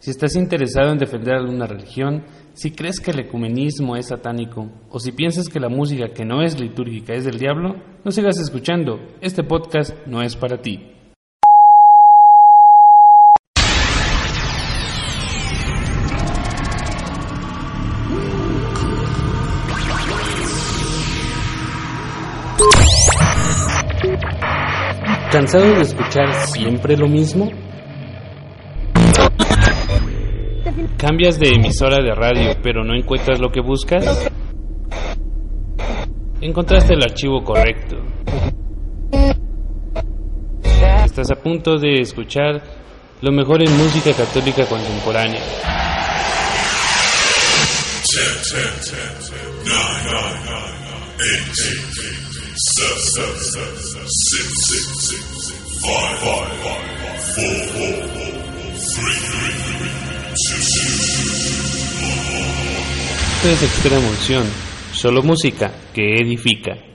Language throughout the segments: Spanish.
Si estás interesado en defender alguna religión, si crees que el ecumenismo es satánico o si piensas que la música que no es litúrgica es del diablo, no sigas escuchando. Este podcast no es para ti. ¿Cansado de escuchar siempre lo mismo? ¿Cambias de emisora de radio pero no encuentras lo que buscas? Encontraste el archivo correcto. Estás a punto de escuchar lo mejor en música católica contemporánea. Este deportes de extrema emoción, solo música que edifica.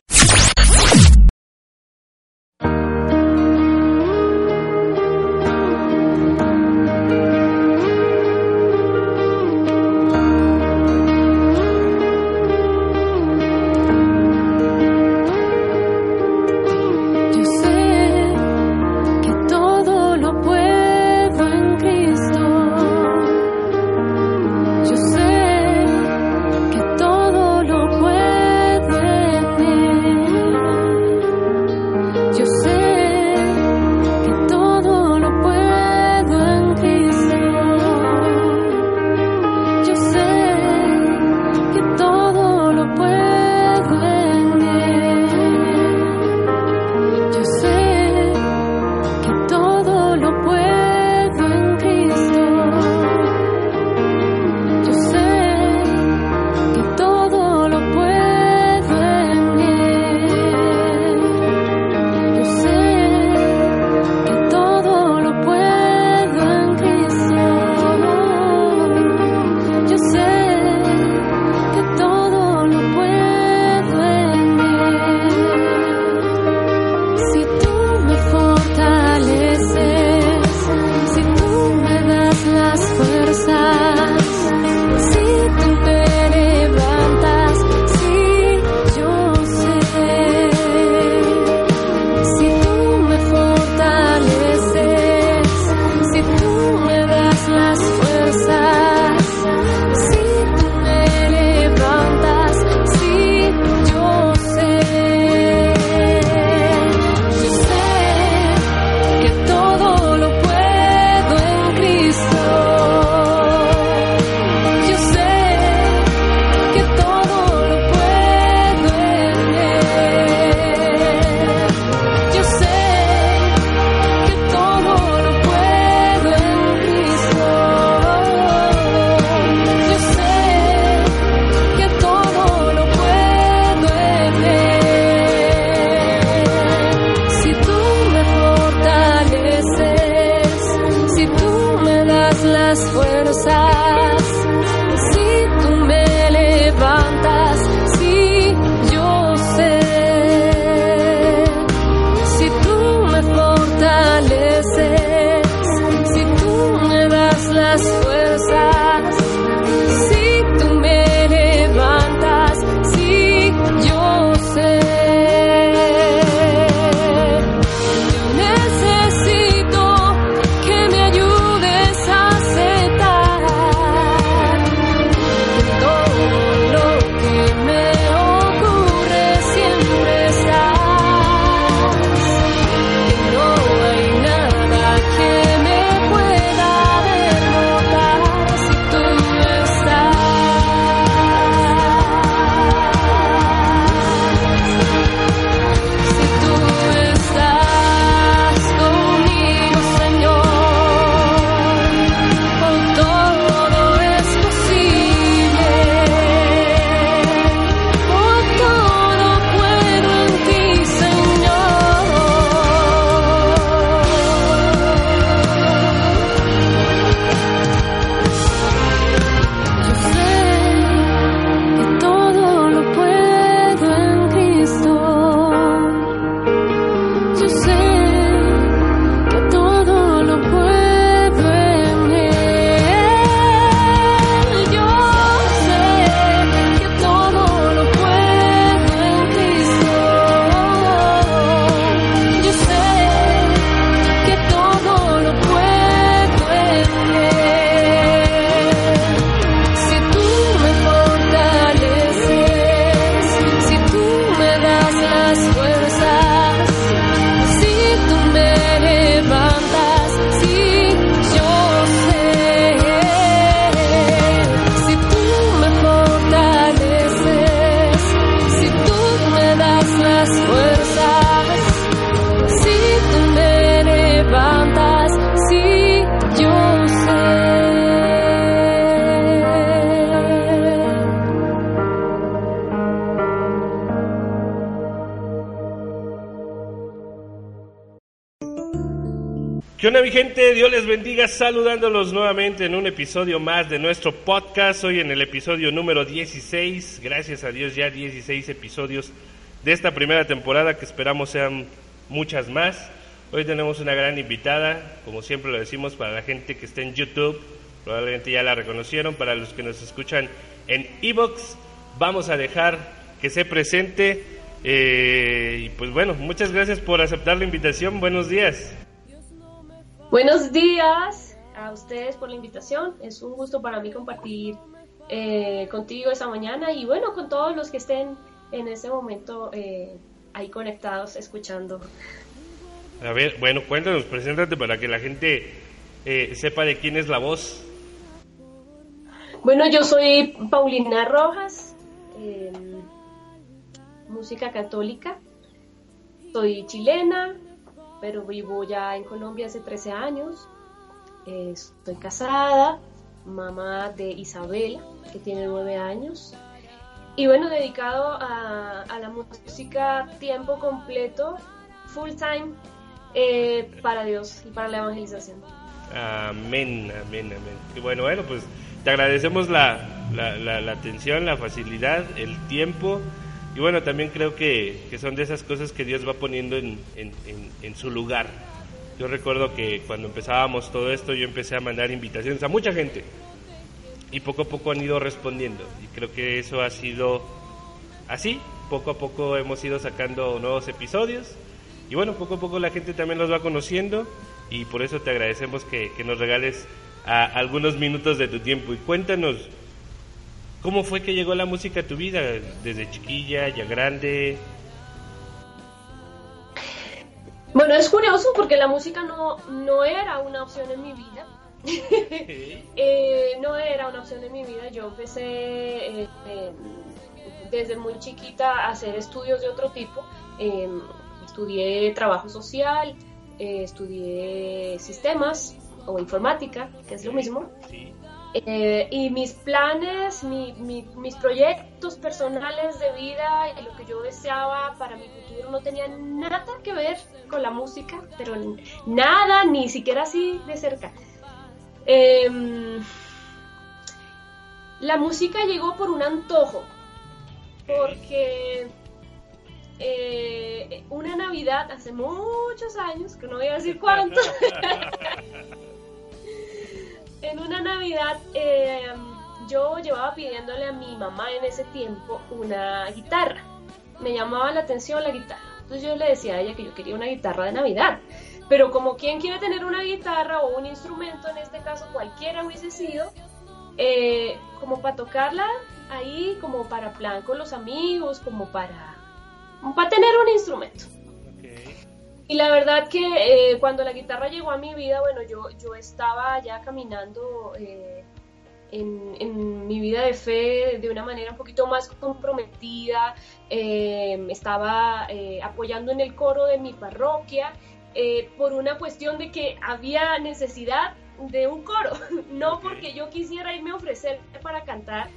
Nuevamente en un episodio más de nuestro podcast. Hoy en el episodio número 16. Gracias a Dios ya 16 episodios de esta primera temporada que esperamos sean muchas más. Hoy tenemos una gran invitada, como siempre lo decimos para la gente que está en YouTube. Probablemente ya la reconocieron. Para los que nos escuchan en Evox, vamos a dejar que se presente. Eh, y pues bueno, muchas gracias por aceptar la invitación. Buenos días. Buenos días a ustedes por la invitación. Es un gusto para mí compartir eh, contigo esta mañana y bueno, con todos los que estén en ese momento eh, ahí conectados, escuchando. A ver, bueno, cuéntanos, preséntate para que la gente eh, sepa de quién es la voz. Bueno, yo soy Paulina Rojas, eh, música católica. Soy chilena, pero vivo ya en Colombia hace 13 años. Estoy casada, mamá de Isabela, que tiene 9 años. Y bueno, dedicado a, la música tiempo completo, full time, eh, para Dios y para la evangelización. Amén, amén, amén. Y bueno, bueno, pues te agradecemos la, la, la, atención, la facilidad, el tiempo. Y bueno, también creo que, que son de esas cosas que Dios va poniendo en, en, en, en su lugar. Yo recuerdo que cuando empezábamos todo esto, yo empecé a mandar invitaciones a mucha gente. Y poco a poco han ido respondiendo. Y creo que eso ha sido así. Poco a poco hemos ido sacando nuevos episodios. Y bueno, poco a poco la gente también los va conociendo. Y por eso te agradecemos que, nos regales algunos minutos de tu tiempo. Y cuéntanos, ¿cómo fue que llegó la música a tu vida? Desde chiquilla, ya grande. Bueno, es curioso porque la música no, no era una opción en mi vida. Eh, no era una opción en mi vida. Yo empecé eh, eh, desde muy chiquita a hacer estudios de otro tipo. Eh, estudié trabajo social, eh, estudié sistemas o informática, que es lo mismo. Sí. Eh, y mis planes, mi- mi- mis proyectos personales de vida y lo que yo deseaba para mi futuro no tenían nada que ver con la música, pero nada, ni siquiera así de cerca. Em, la música llegó por un antojo, porque eh, una Navidad hace muchos años, que no voy a decir cuánto, en una Navidad eh, yo llevaba pidiéndole a mi mamá en ese tiempo una guitarra. Me llamaba la atención la guitarra. Entonces yo le decía a ella que yo quería una guitarra de Navidad. Pero como quien quiere tener una guitarra o un instrumento, en este caso cualquiera hubiese sido, eh, como para tocarla ahí, como para plan con los amigos, como para, para tener un instrumento. Y la verdad que eh, cuando la guitarra llegó a mi vida, bueno, yo, yo estaba ya caminando eh, en, en mi vida de fe de una manera un poquito más comprometida, eh, estaba eh, apoyando en el coro de mi parroquia eh, por una cuestión de que había necesidad de un coro, no porque yo quisiera irme a ofrecer para cantar,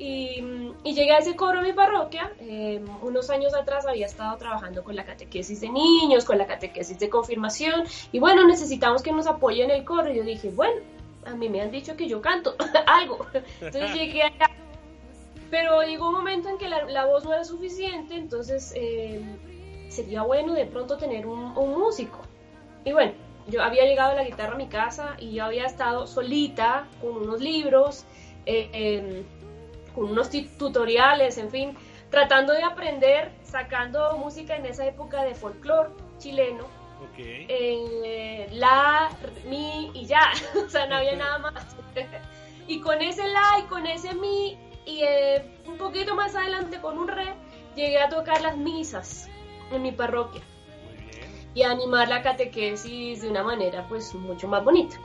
y, llegué a ese coro en mi parroquia. eh, unos años atrás había estado trabajando con la catequesis de niños, con la catequesis de confirmación. Y bueno, necesitamos que nos apoyen el coro. Y yo dije, bueno, a mí me han dicho que yo canto algo. Entonces llegué allá. Pero llegó un momento en que la, voz no era suficiente, entonces eh, sería bueno de pronto tener un, un músico. Y bueno, yo había llegado la guitarra a mi casa y yo había estado solita con unos libros. eh, em, con unos tutoriales, en fin, tratando de aprender, sacando música en esa época de folclore chileno, Ok. eh, la, mi y ya, o sea, no había nada más. y con ese la y con ese mi y eh, un poquito más adelante con un re, llegué a tocar las misas en mi parroquia Muy bien. y a animar la catequesis de una manera pues mucho más bonita.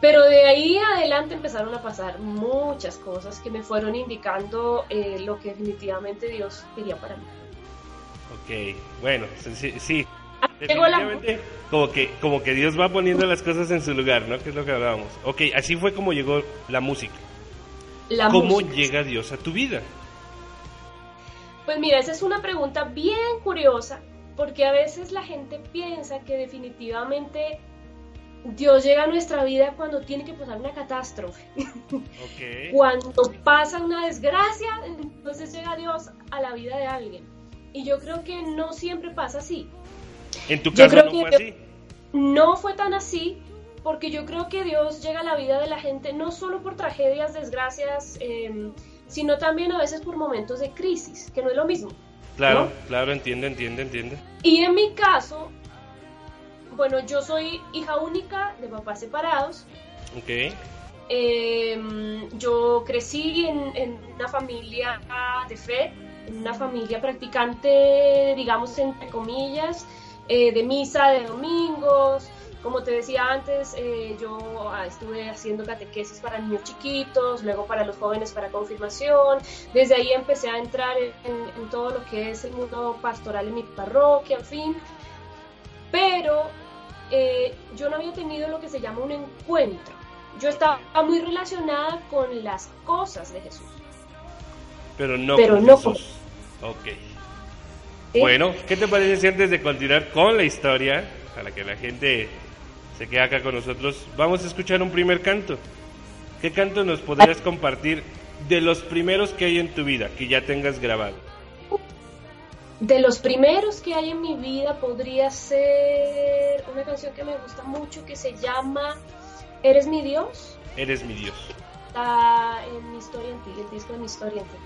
Pero de ahí adelante empezaron a pasar muchas cosas que me fueron indicando eh, lo que definitivamente Dios quería para mí. Ok, bueno, sí, sí, la- Definitivamente, como que, como que Dios va poniendo las cosas en su lugar, ¿no? Que es lo que hablábamos. Ok, así fue como llegó la música. La ¿Cómo música. llega Dios a tu vida? Pues mira, esa es una pregunta bien curiosa, porque a veces la gente piensa que definitivamente Dios llega a nuestra vida cuando tiene que pasar una catástrofe. Ok. Cuando pasa una desgracia, entonces llega Dios a la vida de alguien. Y yo creo que no siempre pasa así. En tu Yo caso creo no que- fue así. No fue tan así, porque yo creo que Dios llega a la vida de la gente no solo por tragedias, desgracias, eh, sino también a veces por momentos de crisis, que no es lo mismo. Claro, ¿no? claro, entiendo, entiendo, entiendo. Y en mi caso, bueno, yo soy hija única de papás separados. Ok. Eh, yo crecí en, en una familia de fe, en una familia practicante, digamos, entre comillas, eh, de misa de domingos. Como te decía antes, eh, yo ah, estuve haciendo catequesis para niños chiquitos, luego para los jóvenes para confirmación. Desde ahí empecé a entrar en, en- en todo lo que es el mundo pastoral en mi parroquia, en fin. Pero eh, yo no había tenido lo que se llama un encuentro. Yo estaba muy relacionada con las cosas de Jesús. Pero no Pero con no Jesús. Ok. ¿sí? Bueno, ¿qué te parece si antes de continuar con la historia, para que la gente se quede acá con nosotros, vamos a escuchar un primer canto? ¿Qué canto nos podrías compartir de los primeros que hay en tu vida, que ya tengas grabado? De los primeros que hay en mi vida podría ser una canción que me gusta mucho que se llama Eres mi Dios. Eres mi Dios. Está en mi historia en ti, el disco de mi historia en ti.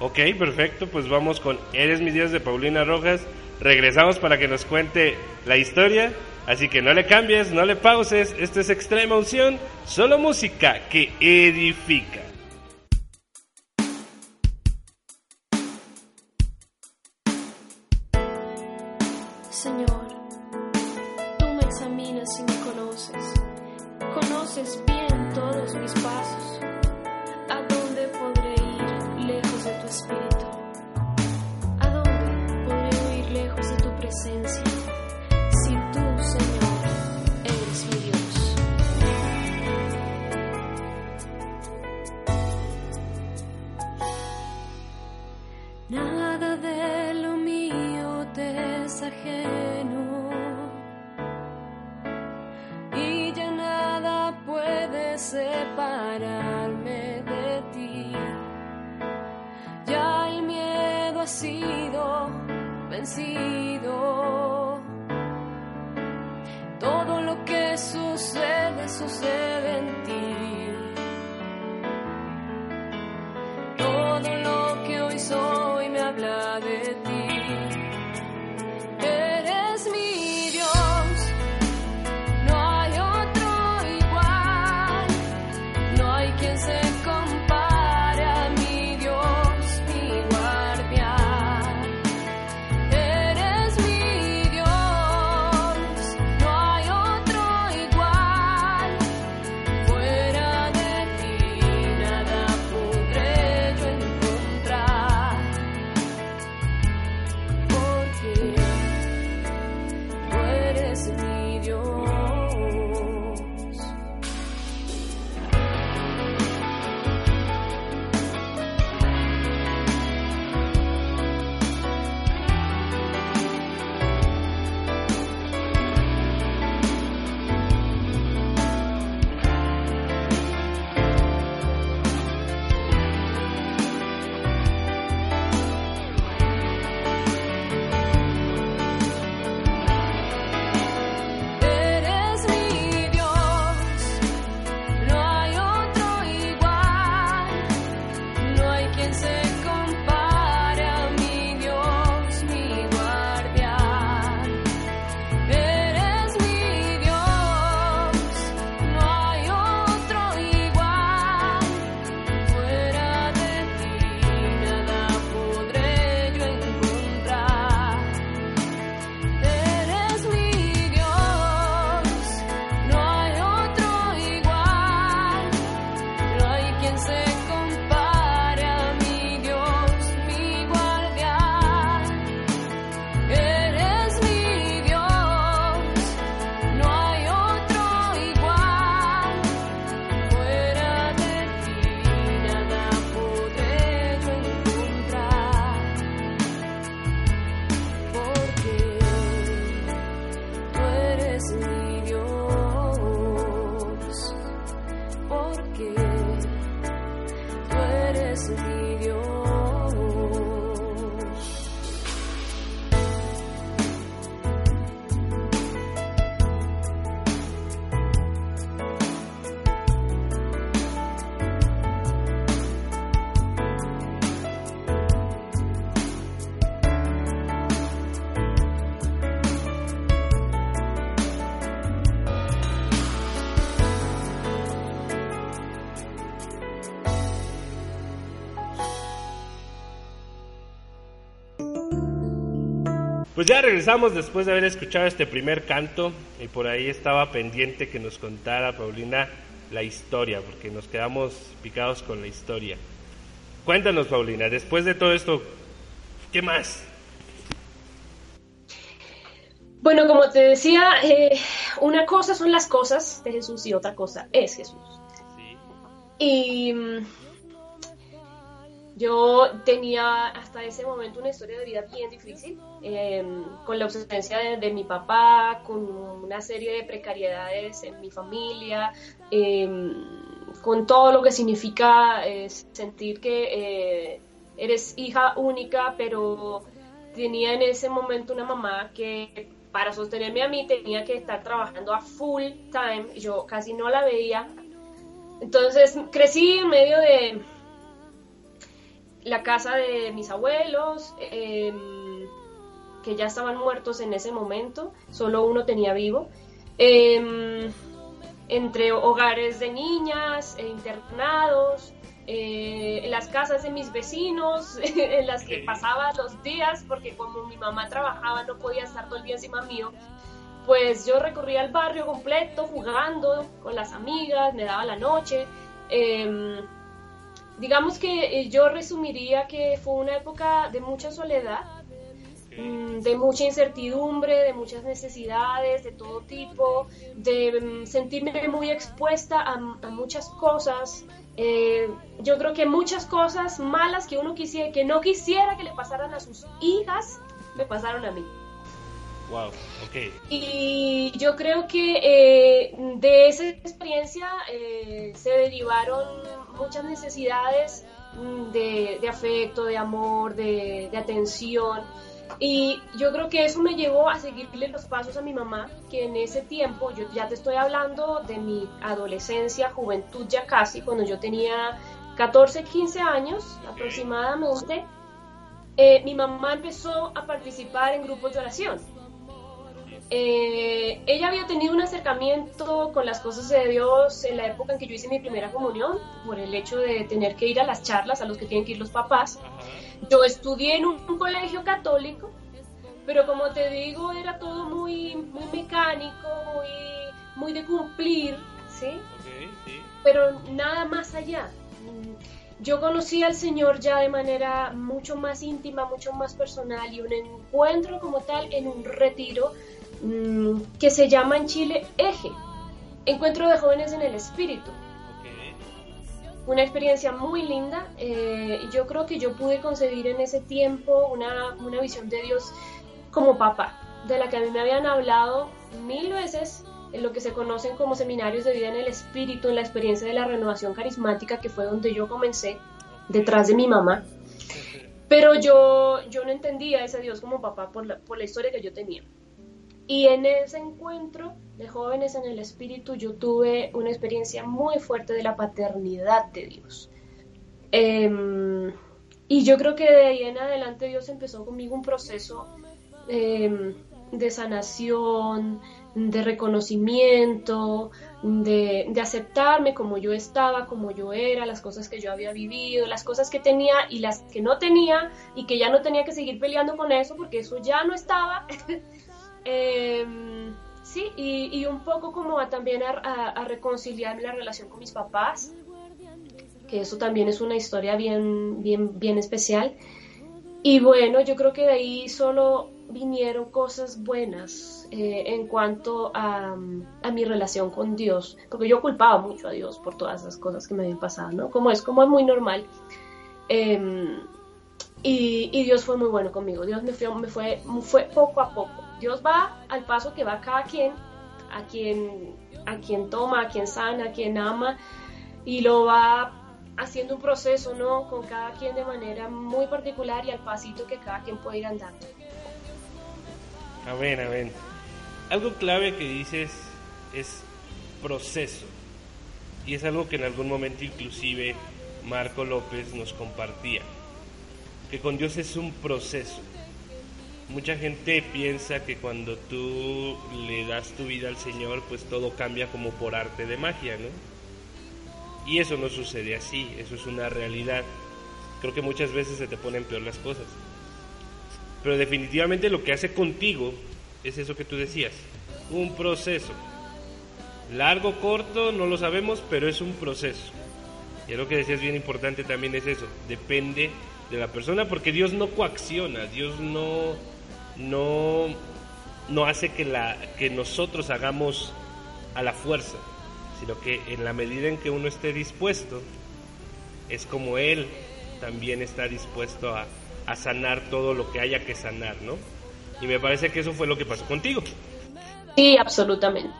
Ok, perfecto, pues vamos con Eres mi Dios de Paulina Rojas. Regresamos para que nos cuente la historia. Así que no le cambies, no le pauses. Esto es Extrema Unción, solo música que edifica. Pues ya regresamos después de haber escuchado este primer canto y por ahí estaba pendiente que nos contara Paulina la historia, porque nos quedamos picados con la historia. Cuéntanos, Paulina, después de todo esto, ¿qué más? Bueno, como te decía, eh, una cosa son las cosas de Jesús y otra cosa es Jesús. Y mm, yo tenía hasta ese momento una historia de vida bien difícil, em, con la ausencia de, mi papá, con una serie de precariedades en mi familia, em, con todo lo que significa eh, sentir que eh, eres hija única, pero tenía en ese momento una mamá que para sostenerme a mí tenía que estar trabajando a full time, yo casi no la veía. Entonces crecí en medio de la casa de mis abuelos, em, que ya estaban muertos en ese momento, solo uno tenía vivo, em, entre hogares de niñas, e internados, eh, en las casas de mis vecinos, en las que pasaba los días, porque como mi mamá trabajaba no podía estar todo el día encima mío, pues yo recorría el barrio completo jugando con las amigas, me daba la noche. Em, digamos que eh, yo resumiría que fue una época de mucha soledad, mm, de mucha incertidumbre, de muchas necesidades de todo tipo, de mm, sentirme muy expuesta a, muchas cosas. Eh, yo creo que muchas cosas malas que uno quisiera, que no quisiera que le pasaran a sus hijas, me pasaron a mí. Wow, ok. Y yo creo que eh, de esa experiencia se derivaron muchas necesidades mm, de, afecto, de amor, de, atención. Y yo creo que eso me llevó a seguirle los pasos a mi mamá, que en ese tiempo, yo ya te estoy hablando de mi adolescencia, juventud ya casi, cuando yo tenía 14, 15 años aproximadamente, eh, mi mamá empezó a participar en grupos de oración eh, ella había tenido un acercamiento con las cosas de Dios en la época en que yo hice mi primera comunión, por el hecho de tener que ir a las charlas a los que tienen que ir los papás. Yo estudié en un, colegio católico, pero como te digo, era todo muy, muy mecánico, muy, muy de cumplir, ¿sí? Pero nada más allá. Yo conocí al Señor ya de manera mucho más íntima, mucho más personal y un encuentro como tal en un retiro Mm, que se llama en Chile Eje, Encuentro de Jóvenes en el Espíritu. Una experiencia muy linda. Eh, yo creo que yo pude concebir en ese tiempo una, una visión de Dios como papá, de la que a mí me habían hablado mil veces en lo que se conocen como seminarios de vida en el espíritu, en la experiencia de la renovación carismática, que fue donde yo comencé, detrás de mi mamá. Pero yo, yo no entendía a ese Dios como papá por la, por la historia que yo tenía. Y en ese encuentro de jóvenes en el espíritu yo tuve una experiencia muy fuerte de la paternidad de Dios. Em, y yo creo que de ahí en adelante Dios empezó conmigo un proceso em, de sanación, de reconocimiento, de, de, aceptarme como yo estaba, como yo era, las cosas que yo había vivido, las cosas que tenía y las que no tenía y que ya no tenía que seguir peleando con eso porque eso ya no estaba. Em, sí, y, un poco como a, también a, reconciliarme la relación con mis papás, que eso también es una historia bien, bien, bien especial. Y bueno, yo creo que de ahí solo vinieron cosas buenas eh, en cuanto a, mi relación con Dios, porque yo culpaba mucho a Dios por todas esas cosas que me habían pasado, ¿no? Como es, como es muy normal. Em, y, y, Dios fue muy bueno conmigo, Dios me fue, me fue, fue poco a poco Dios va al paso que va cada quien, a quien, a quien toma, a quien sana, a quien ama, y lo va haciendo un proceso, ¿no? Con cada quien de manera muy particular y al pasito que cada quien puede ir andando. Amén, amén. Algo clave que dices es proceso. Y es algo que en algún momento inclusive Marco López nos compartía. Que con Dios es un proceso mucha gente piensa que cuando tú le das tu vida al Señor, pues todo cambia como por arte de magia, ¿no? Y eso no sucede así, eso es una realidad. Creo que muchas veces se te ponen peor las cosas. pero definitivamente lo que hace contigo es eso que tú decías, un proceso. Largo, corto, no lo sabemos, pero es un proceso. Y lo que decías bien importante también es eso, depende de la persona, porque Dios no coacciona, Dios no, no, no hace que, la, que nosotros hagamos a la fuerza, sino que en la medida en que uno esté dispuesto, es como Él también está dispuesto a, a sanar todo lo que haya que sanar, ¿no? Y me parece que eso fue lo que pasó contigo. Sí, absolutamente.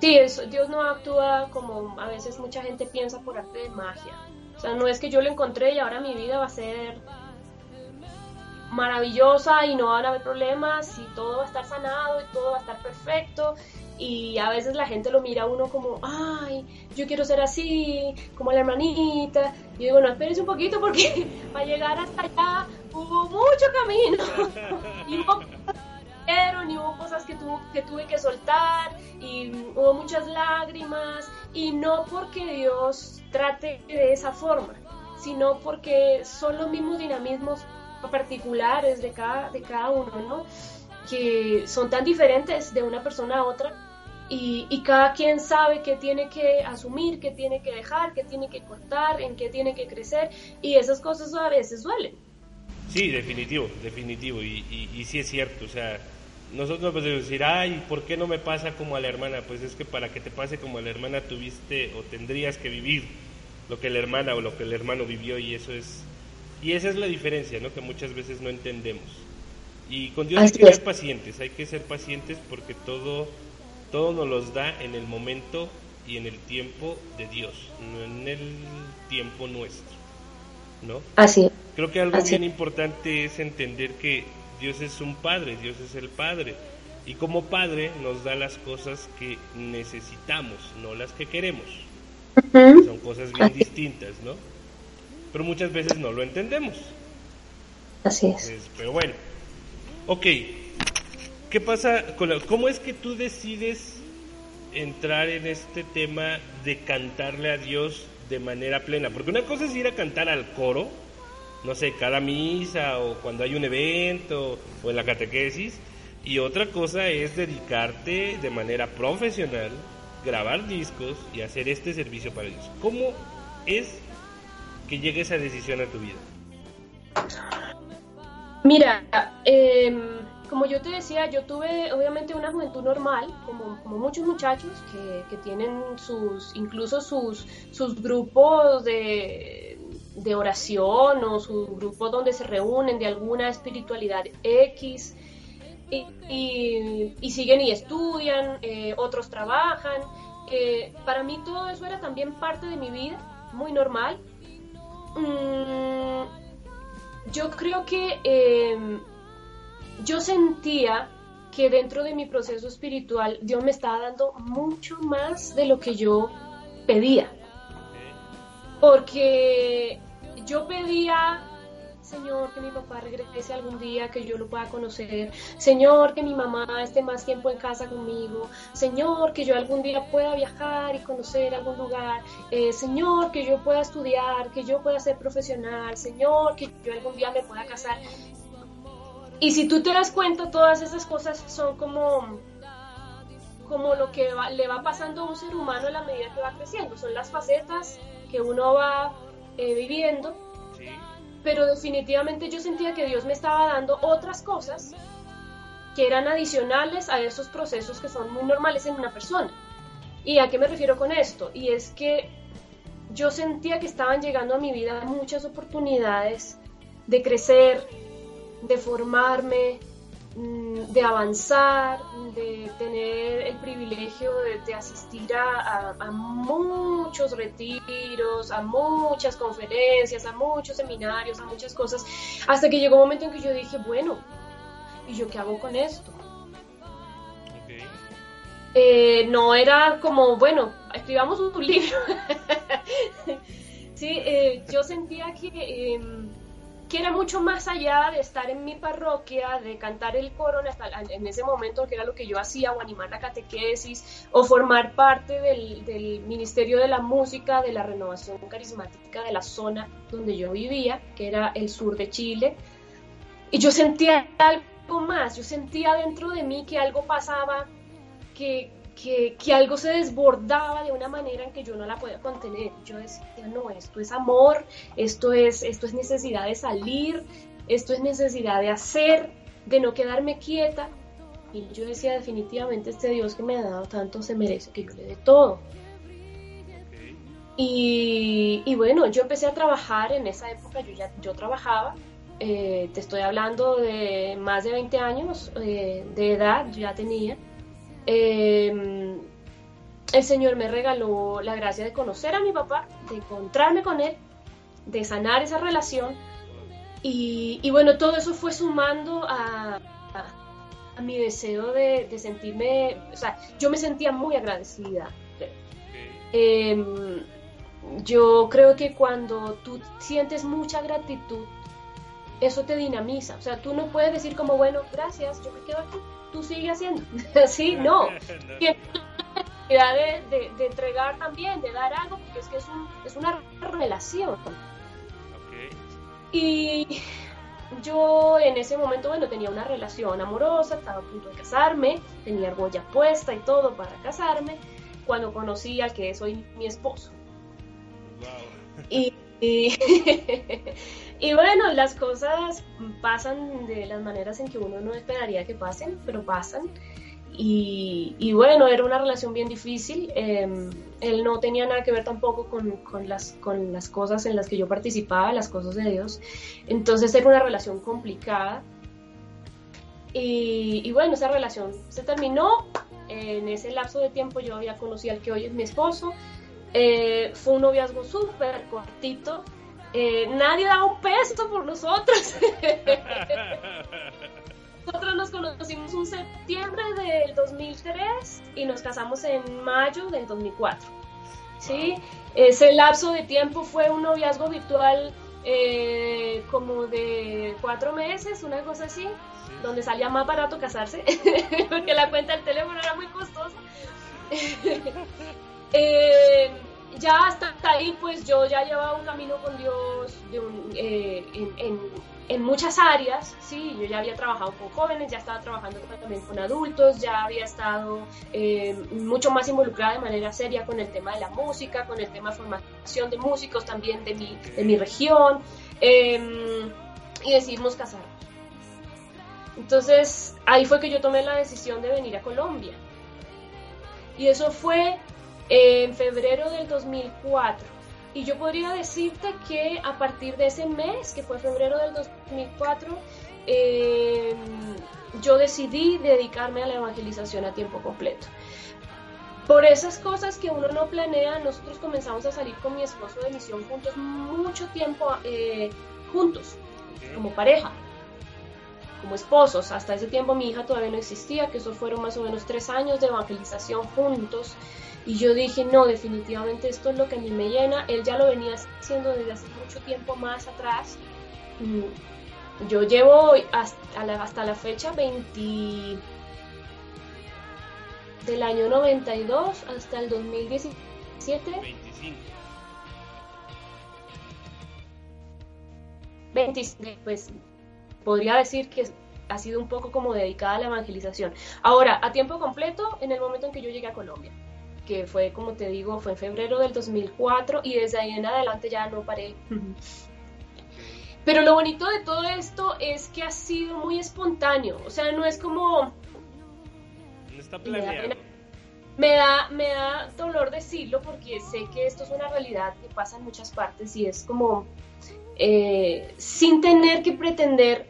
Sí, Dios no actúa como a veces mucha gente piensa por arte de magia. O sea, no es que yo lo encontré y ahora mi vida va a ser maravillosa y no van a haber problemas y todo va a estar sanado y todo va a estar perfecto. Y a veces la gente lo mira a uno como, ay, yo quiero ser así, como la hermanita. Y digo, no, espérese un poquito porque para llegar hasta allá hubo mucho camino. y hubo y hubo cosas que, que tuve que soltar y hubo muchas lágrimas y no porque Dios trate de esa forma, sino porque son los mismos dinamismos particulares de cada, de cada uno, ¿no? Que son tan diferentes de una persona a otra y, cada quien sabe qué tiene que asumir, qué tiene que dejar, qué tiene que cortar, en qué tiene que crecer y esas cosas a veces duelen. Sí, definitivo, definitivo y, y, y sí es cierto, o sea, nosotros podemos decir, ay, ¿por qué no me pasa como a la hermana? Pues es que para que te pase como a la hermana tuviste o tendrías que vivir lo que la hermana o lo que el hermano vivió y eso es y esa es la diferencia, ¿no? Que muchas veces no entendemos. Y con Dios hay que ser pacientes, hay que ser pacientes porque todo todo nos los da en el momento y en el tiempo de Dios, no en el tiempo nuestro, ¿no? Así. Creo que algo bien importante es entender que Dios es un padre, Dios es el padre. Y como padre nos da las cosas que necesitamos, no las que queremos. Son cosas bien distintas, ¿no? Pero muchas veces no lo entendemos. Así es. pero bueno, ok. ¿Qué pasa con cómo es que tú decides entrar en este tema de cantarle a Dios de manera plena? Porque una cosa es ir a cantar al coro, no sé, cada misa o cuando hay un evento o en la catequesis. Y otra cosa es dedicarte de manera profesional, grabar discos y hacer este servicio para Dios. ¿Cómo es que llegue esa decisión a tu vida? Mira, em, como yo te decía, yo tuve obviamente una juventud normal, como, muchos muchachos que, tienen sus, incluso sus, sus grupos de, de oración o su grupo donde se reúnen de alguna espiritualidad X y, siguen y estudian, eh, otros trabajan. Eh, para mí todo eso era también parte de mi vida, muy normal. Mm, yo creo que em, yo sentía que dentro de mi proceso espiritual Dios me estaba dando mucho más de lo que yo pedía. Porque yo pedía, Señor, que mi papá regrese algún día, que yo lo pueda conocer. Señor, que mi mamá esté más tiempo en casa conmigo. Señor, que yo algún día pueda viajar y conocer algún lugar. Eh, señor, que yo pueda estudiar, que yo pueda ser profesional. Señor, que yo algún día me pueda casar. Y si tú te das cuenta, todas esas cosas son como como lo que le va pasando a un ser humano a la medida que va creciendo. Son las facetas que uno va eh, viviendo. Pero definitivamente yo sentía que Dios me estaba dando otras cosas que eran adicionales a esos procesos que son muy normales en una persona. ¿Y a qué me refiero con esto? Y es que yo sentía que estaban llegando a mi vida muchas oportunidades de crecer, de formarme, de avanzar, de tener el privilegio de, asistir a, muchos retiros, a muchas conferencias, a muchos seminarios, a muchas cosas, hasta que llegó un momento en que yo dije, bueno, ¿y yo qué hago con esto? Eh, no era como, bueno, escribamos un libro. sí, eh, yo sentía que em, era mucho más allá de estar en mi parroquia, de cantar el coro en ese momento, que era lo que yo hacía, o animar la catequesis, o formar parte del, Ministerio de la Música, de la renovación carismática de la zona donde yo vivía, que era el sur de Chile. y yo sentía algo más, yo sentía dentro de mí que algo pasaba, que, que, que, algo se desbordaba de una manera en que yo no la podía contener. Yo decía, no, esto es amor, esto es, esto es necesidad de salir, esto es necesidad de hacer, de no quedarme quieta. Y yo decía, definitivamente este Dios que me ha dado tanto se merece que yo le dé todo. Y, y, bueno, yo empecé a trabajar en esa época, yo ya yo trabajaba, eh, te estoy hablando de más de 20 años eh, de edad, yo ya tenía. Eh, el Señor me regaló la gracia de conocer a mi papá, de encontrarme con él, de sanar esa relación. Y, bueno, todo eso fue sumando a, a, mi deseo de, sentirme, o sea, yo me sentía muy agradecida. Eh, yo creo que cuando tú sientes mucha gratitud, eso te dinamiza. O sea, tú no puedes decir como, bueno, gracias, yo me quedo aquí, tú sigue haciendo. sí, no. Tienes la de, de, de, entregar también, de dar algo, porque es que es, un, es una relación. Okay. Y yo en ese momento, bueno, tenía una relación amorosa, estaba a punto de casarme, tenía argolla puesta y todo para casarme, cuando conocí al que es hoy mi esposo. Wow. Y, y, y, bueno, las cosas pasan de las maneras en que uno no esperaría que pasen, pero pasan. Y, bueno, era una relación bien difícil. Eh, él no tenía nada que ver tampoco con, con, las, con las cosas en las que yo participaba, las cosas de Dios. Entonces era una relación complicada. Y, y bueno, esa relación se terminó. En ese lapso de tiempo yo había conocido al que hoy es mi esposo. Eh, fue un noviazgo súper cortito. Eh, nadie daba un peso por nosotros. nosotros nos conocimos un septiembre del 2003 y nos casamos en mayo del 2004. ¿sí? Ese lapso de tiempo fue un noviazgo virtual eh, como de cuatro meses, una cosa así, donde salía más barato casarse, porque la cuenta del teléfono era muy costosa. Eh, ya hasta ahí, pues yo ya llevaba un camino con Dios de un, eh, en, en, en, muchas áreas, sí, yo ya había trabajado con jóvenes, ya estaba trabajando también con adultos, ya había estado eh, mucho más involucrada de manera seria con el tema de la música, con el tema de formación de músicos también de mi, de mi región, eh, y decidimos casarnos. Entonces ahí fue que yo tomé la decisión de venir a Colombia. Y eso fue en febrero del 2004. Y yo podría decirte que a partir de ese mes, que fue febrero del 2004, eh, yo decidí dedicarme a la evangelización a tiempo completo. Por esas cosas que uno no planea, nosotros comenzamos a salir con mi esposo de misión juntos mucho tiempo eh, juntos, como pareja, como esposos. Hasta ese tiempo mi hija todavía no existía, que eso fueron más o menos tres años de evangelización juntos. Y yo dije, no, definitivamente esto es lo que a mí me llena. Él ya lo venía haciendo desde hace mucho tiempo más atrás. Yo llevo hasta la, hasta la fecha 20 del año 92 hasta el 2017. 25. 20, pues podría decir que ha sido un poco como dedicada a la evangelización. Ahora, a tiempo completo, en el momento en que yo llegué a Colombia que fue, como te digo, fue en febrero del 2004 y desde ahí en adelante ya no paré. Pero lo bonito de todo esto es que ha sido muy espontáneo, o sea, no es como... No está planeado. Me da, me da dolor decirlo porque sé que esto es una realidad que pasa en muchas partes y es como eh, sin tener que pretender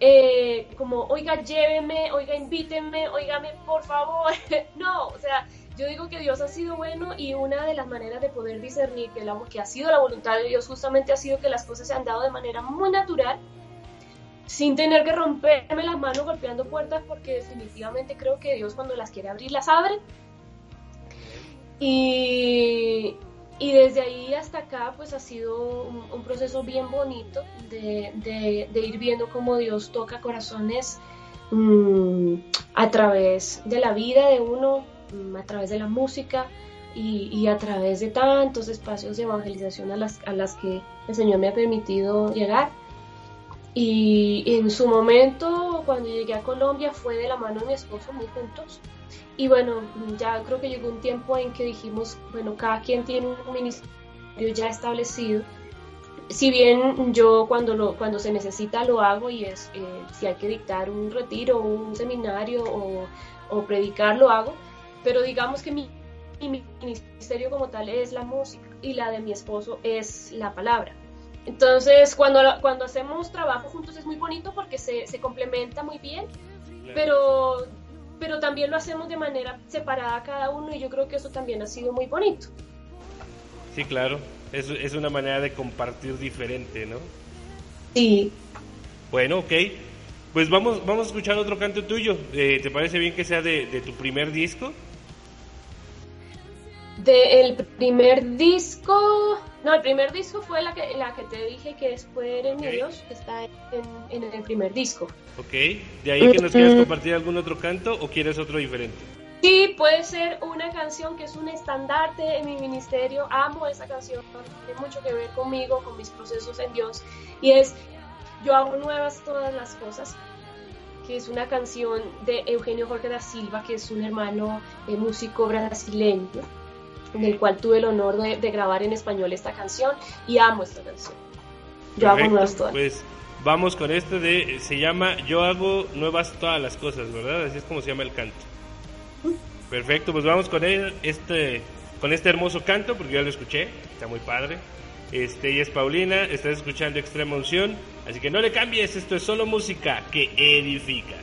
eh, como, oiga, lléveme, oiga, invítenme, oígame, por favor. no, o sea, yo digo que Dios ha sido bueno y una de las maneras de poder discernir que, la, que ha sido la voluntad de Dios justamente ha sido que las cosas se han dado de manera muy natural, sin tener que romperme las manos golpeando puertas, porque definitivamente creo que Dios cuando las quiere abrir, las abre. Y, y desde ahí hasta acá pues ha sido un, proceso bien bonito de, de, ir viendo cómo Dios toca corazones mmm, a través de la vida de uno, a través de la música y, y, a través de tantos espacios de evangelización a las, a las que el Señor me ha permitido llegar. Y en su momento, cuando llegué a Colombia, fue de la mano de mi esposo, muy juntos. Y bueno, ya creo que llegó un tiempo en que dijimos, bueno, cada quien tiene un ministerio ya establecido. Si bien yo cuando, lo, cuando se necesita lo hago y es eh, si hay que dictar un retiro, un seminario o, o predicar, lo hago. Pero digamos que mi, mi ministerio como tal es la música y la de mi esposo es la palabra. Entonces, cuando, cuando hacemos trabajo juntos es muy bonito porque se, se complementa muy bien, pero, pero también lo hacemos de manera separada cada uno y yo creo que eso también ha sido muy bonito. Sí, claro, es, es una manera de compartir diferente, ¿no? Sí. Bueno, ok. Pues vamos, vamos a escuchar otro canto tuyo. Eh, ¿Te parece bien que sea de, de tu primer disco? Del primer disco, no, el primer disco fue la que, la que te dije que es Poder en Dios, que está en, en, el primer disco. Ok, ¿de ahí que nos quieras compartir algún otro canto o quieres otro diferente? Sí, puede ser una canción que es un estandarte en mi ministerio, amo esa canción, tiene mucho que ver conmigo, con mis procesos en Dios, y es Yo hago nuevas todas las cosas, que es una canción de Eugenio Jorge da Silva, que es un hermano eh, músico brasileño en el cual tuve el honor de, de, grabar en español esta canción y amo esta canción. Yo Perfecto, hago nuevas todas. Pues vamos con este de, se llama Yo hago nuevas todas las cosas, ¿verdad? Así es como se llama el canto. Perfecto, pues vamos con él, este, con este hermoso canto, porque ya lo escuché, está muy padre. Este, ella es Paulina, estás escuchando Extrema Unción, así que no le cambies, esto es solo música que edifica.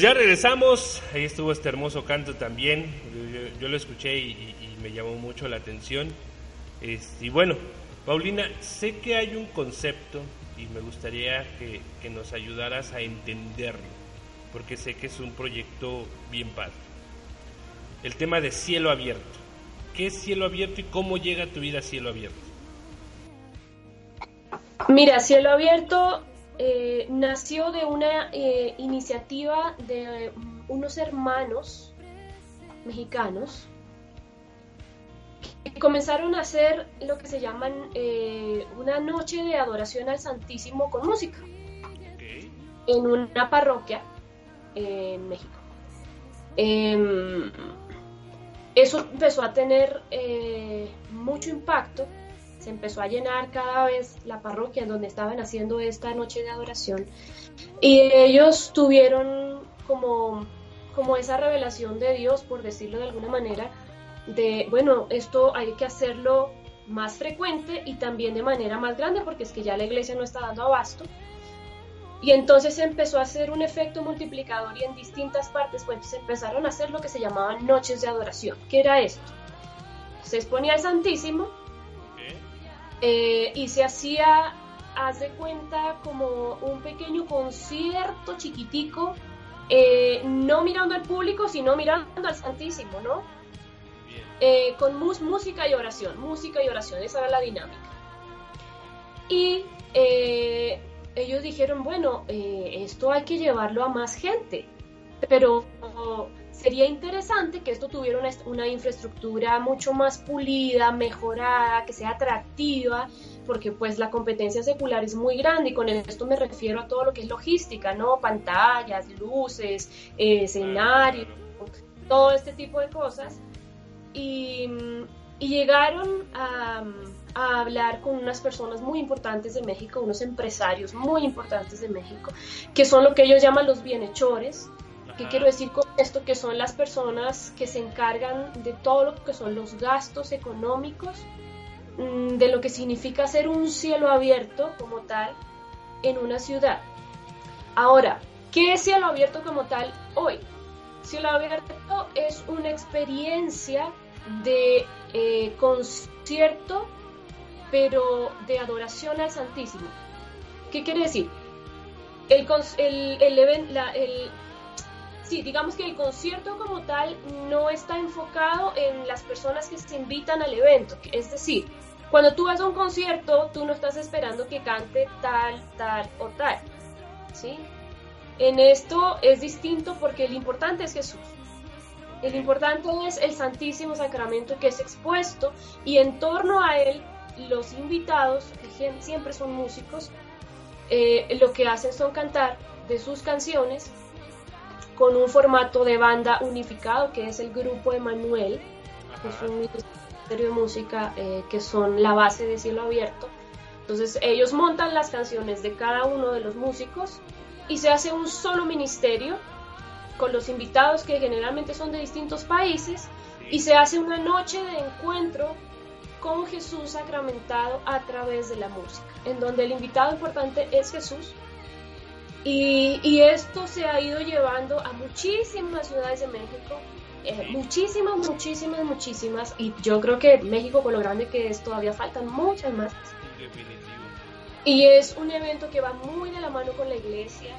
Pues ya regresamos, ahí estuvo este hermoso canto también, yo, lo escuché y, me llamó mucho la atención. y bueno, Paulina, sé que hay un concepto y me gustaría que, que nos ayudaras a entenderlo, porque sé que es un proyecto bien padre. El tema de cielo abierto. ¿Qué es cielo abierto y cómo llega tu vida a cielo abierto? Mira, cielo abierto eh, nació de una eh, iniciativa de unos hermanos mexicanos que comenzaron a hacer lo que se llaman eh, una noche de adoración al Santísimo con música en una parroquia en México. Em, eso empezó a tener mucho impacto se empezó a llenar cada vez la parroquia donde estaban haciendo esta noche de adoración y ellos tuvieron como, como esa revelación de Dios, por decirlo de alguna manera, de, bueno, esto hay que hacerlo más frecuente y también de manera más grande porque es que ya la iglesia no está dando abasto. Y entonces empezó a hacer un efecto multiplicador y en distintas partes pues empezaron a hacer lo que se llamaban noches de adoración. ¿Qué era esto? Se exponía al Santísimo eh, y se hacía, haz de cuenta, como un pequeño concierto chiquitico, eh, no mirando al público, sino mirando al Santísimo, ¿no? Eh, con música y oración, música y oración, esa era la dinámica. Y ellos dijeron, bueno, esto hay que llevarlo a más gente, pero sería interesante que esto tuviera una, infraestructura mucho más pulida, mejorada, que sea atractiva, porque pues la competencia secular es muy grande y con esto me refiero a todo lo que es logística, ¿no? Pantallas, luces, escenarios, todo este tipo de cosas. Y, llegaron a, a hablar con unas personas muy importantes de México, unos empresarios muy importantes de México, que son lo que ellos llaman los bienhechores, ¿Qué quiero decir con esto? Que son las personas que se encargan de todo lo que son los gastos económicos, mm, de lo que significa hacer un cielo abierto como tal en una ciudad. Ahora, ¿qué es cielo abierto como tal hoy? Cielo abierto es una experiencia de eh, concierto, pero de adoración al Santísimo. ¿Qué quiere decir? El, el, el, la, el, sí, digamos que el concierto como tal no está enfocado en las personas que se invitan al evento. Es decir, cuando tú vas a un concierto, tú no estás esperando que cante tal, tal o tal. ¿sí? En esto es distinto porque el importante es Jesús. El importante es el Santísimo Sacramento que es expuesto y en torno a él los invitados, que siempre son músicos, eh, lo que hacen son cantar de sus canciones con un formato de banda unificado que es el grupo Emanuel, que es un ministerio de música eh, que son la base de Cielo Abierto. Entonces ellos montan las canciones de cada uno de los músicos y se hace un solo ministerio con los invitados que generalmente son de distintos países y se hace una noche de encuentro con Jesús sacramentado a través de la música, en donde el invitado importante es Jesús y, esto se ha ido llevando a muchísimas ciudades de México, eh, muchísimas, muchísimas, muchísimas. Y yo creo que México, con lo grande que es, todavía faltan muchas más. Y es un evento que va muy de la mano con la iglesia.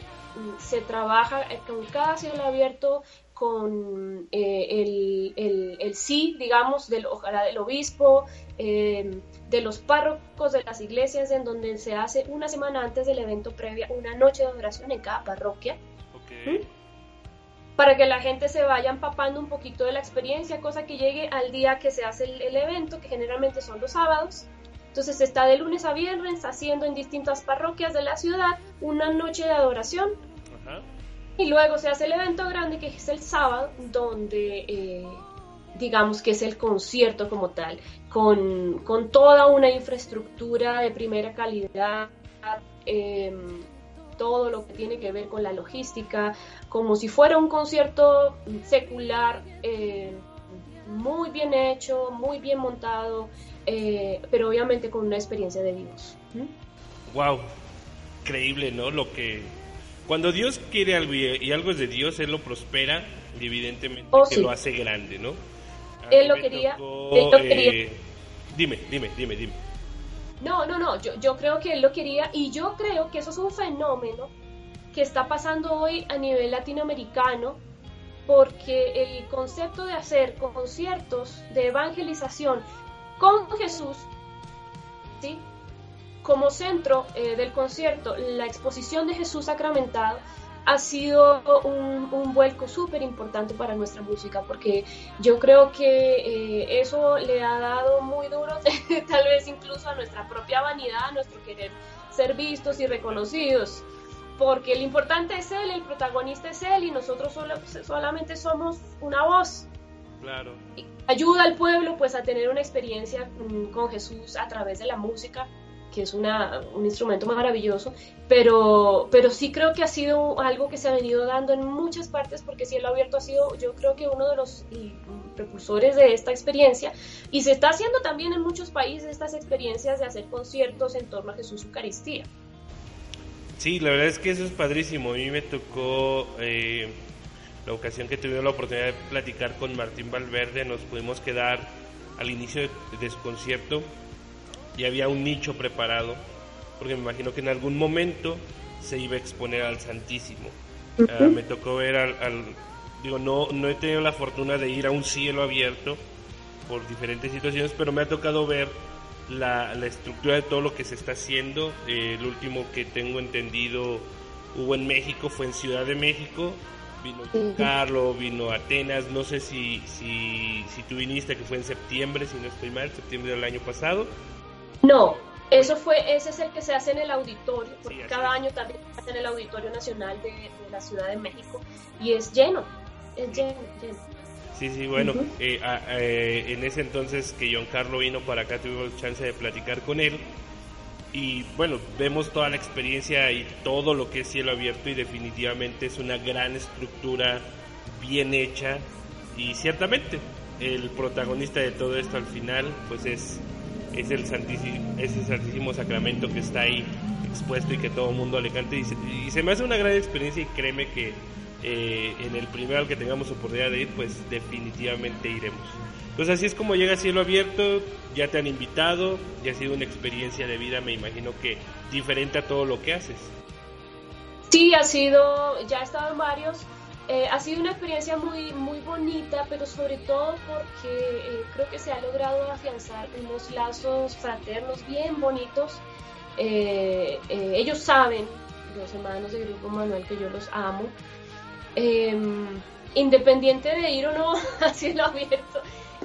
Se trabaja eh, con cada cielo abierto, con eh, el, el, el, sí, digamos, del, ojalá del obispo, de los párrocos de las iglesias en donde se hace una semana antes del evento previa una noche de adoración en cada parroquia. ¿Mm? Para que la gente se vaya empapando un poquito de la experiencia, cosa que llegue al día que se hace el, evento, que generalmente son los sábados. Entonces se está de lunes a viernes haciendo en distintas parroquias de la ciudad una noche de adoración. Y luego se hace el evento grande que es el sábado, donde eh, digamos que es el concierto como tal, con, toda una infraestructura de primera calidad, em, todo lo que tiene que ver con la logística, como si fuera un concierto secular, em, muy bien hecho, muy bien montado, eh, pero obviamente con una experiencia de vivos. Wow, increíble, ¿no? Lo que cuando Dios quiere algo y, algo es de Dios, Él lo prospera y evidentemente Oh, que sí. lo hace grande, ¿no? Él lo quería, tocó, él lo quería. eh, Dime, dime, dime, dime. No, no, no, yo, yo creo que él lo quería y yo creo que eso es un fenómeno que está pasando hoy a nivel latinoamericano porque el concepto de hacer conciertos de evangelización con Jesús, ¿sí? Como centro eh, del concierto, la exposición de Jesús sacramentado, ha sido un, un vuelco súper importante para nuestra música, porque yo creo que eh, eso le ha dado muy duro, tal vez incluso a nuestra propia vanidad, a nuestro querer ser vistos y reconocidos, porque lo importante es él, el protagonista es él y nosotros solo, solamente somos una voz. Claro. Ayuda al pueblo pues a tener una experiencia mm, con Jesús a través de la música, que es una, un instrumento maravilloso, pero, pero sí creo que ha sido algo que se ha venido dando en muchas partes, porque Cielo Abierto ha sido yo creo que uno de los mm, precursores de esta experiencia, y se está haciendo también en muchos países estas experiencias de hacer conciertos en torno a Jesús Eucaristía. Sí, la verdad es que eso es padrísimo. A mí me tocó eh, la ocasión que tuvimos la oportunidad de platicar con Martín Valverde. Nos pudimos quedar al inicio de, de su concierto y había un nicho preparado, porque me imagino que en algún momento se iba a exponer al Santísimo. Ah, me tocó ver al, al- digo, no, no he tenido la fortuna de ir a un cielo abierto por diferentes situaciones, pero me ha tocado ver la, la estructura de todo lo que se está haciendo. Eh, el último que tengo entendido hubo en México, fue en Ciudad de México. Vino. Carlo, vino Atenas, no sé si, si, si tú viniste, que fue en septiembre, si no estoy mal, septiembre del año pasado. No, eso fue, ese es el que se hace en el auditorio, porque Sí, cada año también se hace en el Auditorio Nacional de, de la Ciudad de México y es lleno, es lleno, lleno. Sí, sí, bueno, eh, eh, en ese entonces que John Carlo vino para acá, tuvimos chance de platicar con él. Y bueno, vemos toda la experiencia y todo lo que es cielo abierto y definitivamente es una gran estructura bien hecha y ciertamente el protagonista de todo esto al final pues es, es, el, santísimo, es Santísimo Sacramento que está ahí expuesto y que todo el mundo le cante y se, me hace una gran experiencia y créeme que eh, en el primero al que tengamos oportunidad de ir, pues definitivamente iremos. Entonces así es como llega Cielo Abierto, ya te han invitado, ya ha sido una experiencia de vida, me imagino que diferente a todo lo que haces. Sí, ha sido, ya he estado en varios, eh, ha sido una experiencia muy, muy bonita, pero sobre todo porque eh, creo que se ha logrado afianzar unos lazos fraternos bien bonitos. Eh, ellos saben, los hermanos de Grupo Manuel, que yo los amo. Eh, independiente de ir o no a cielo abierto,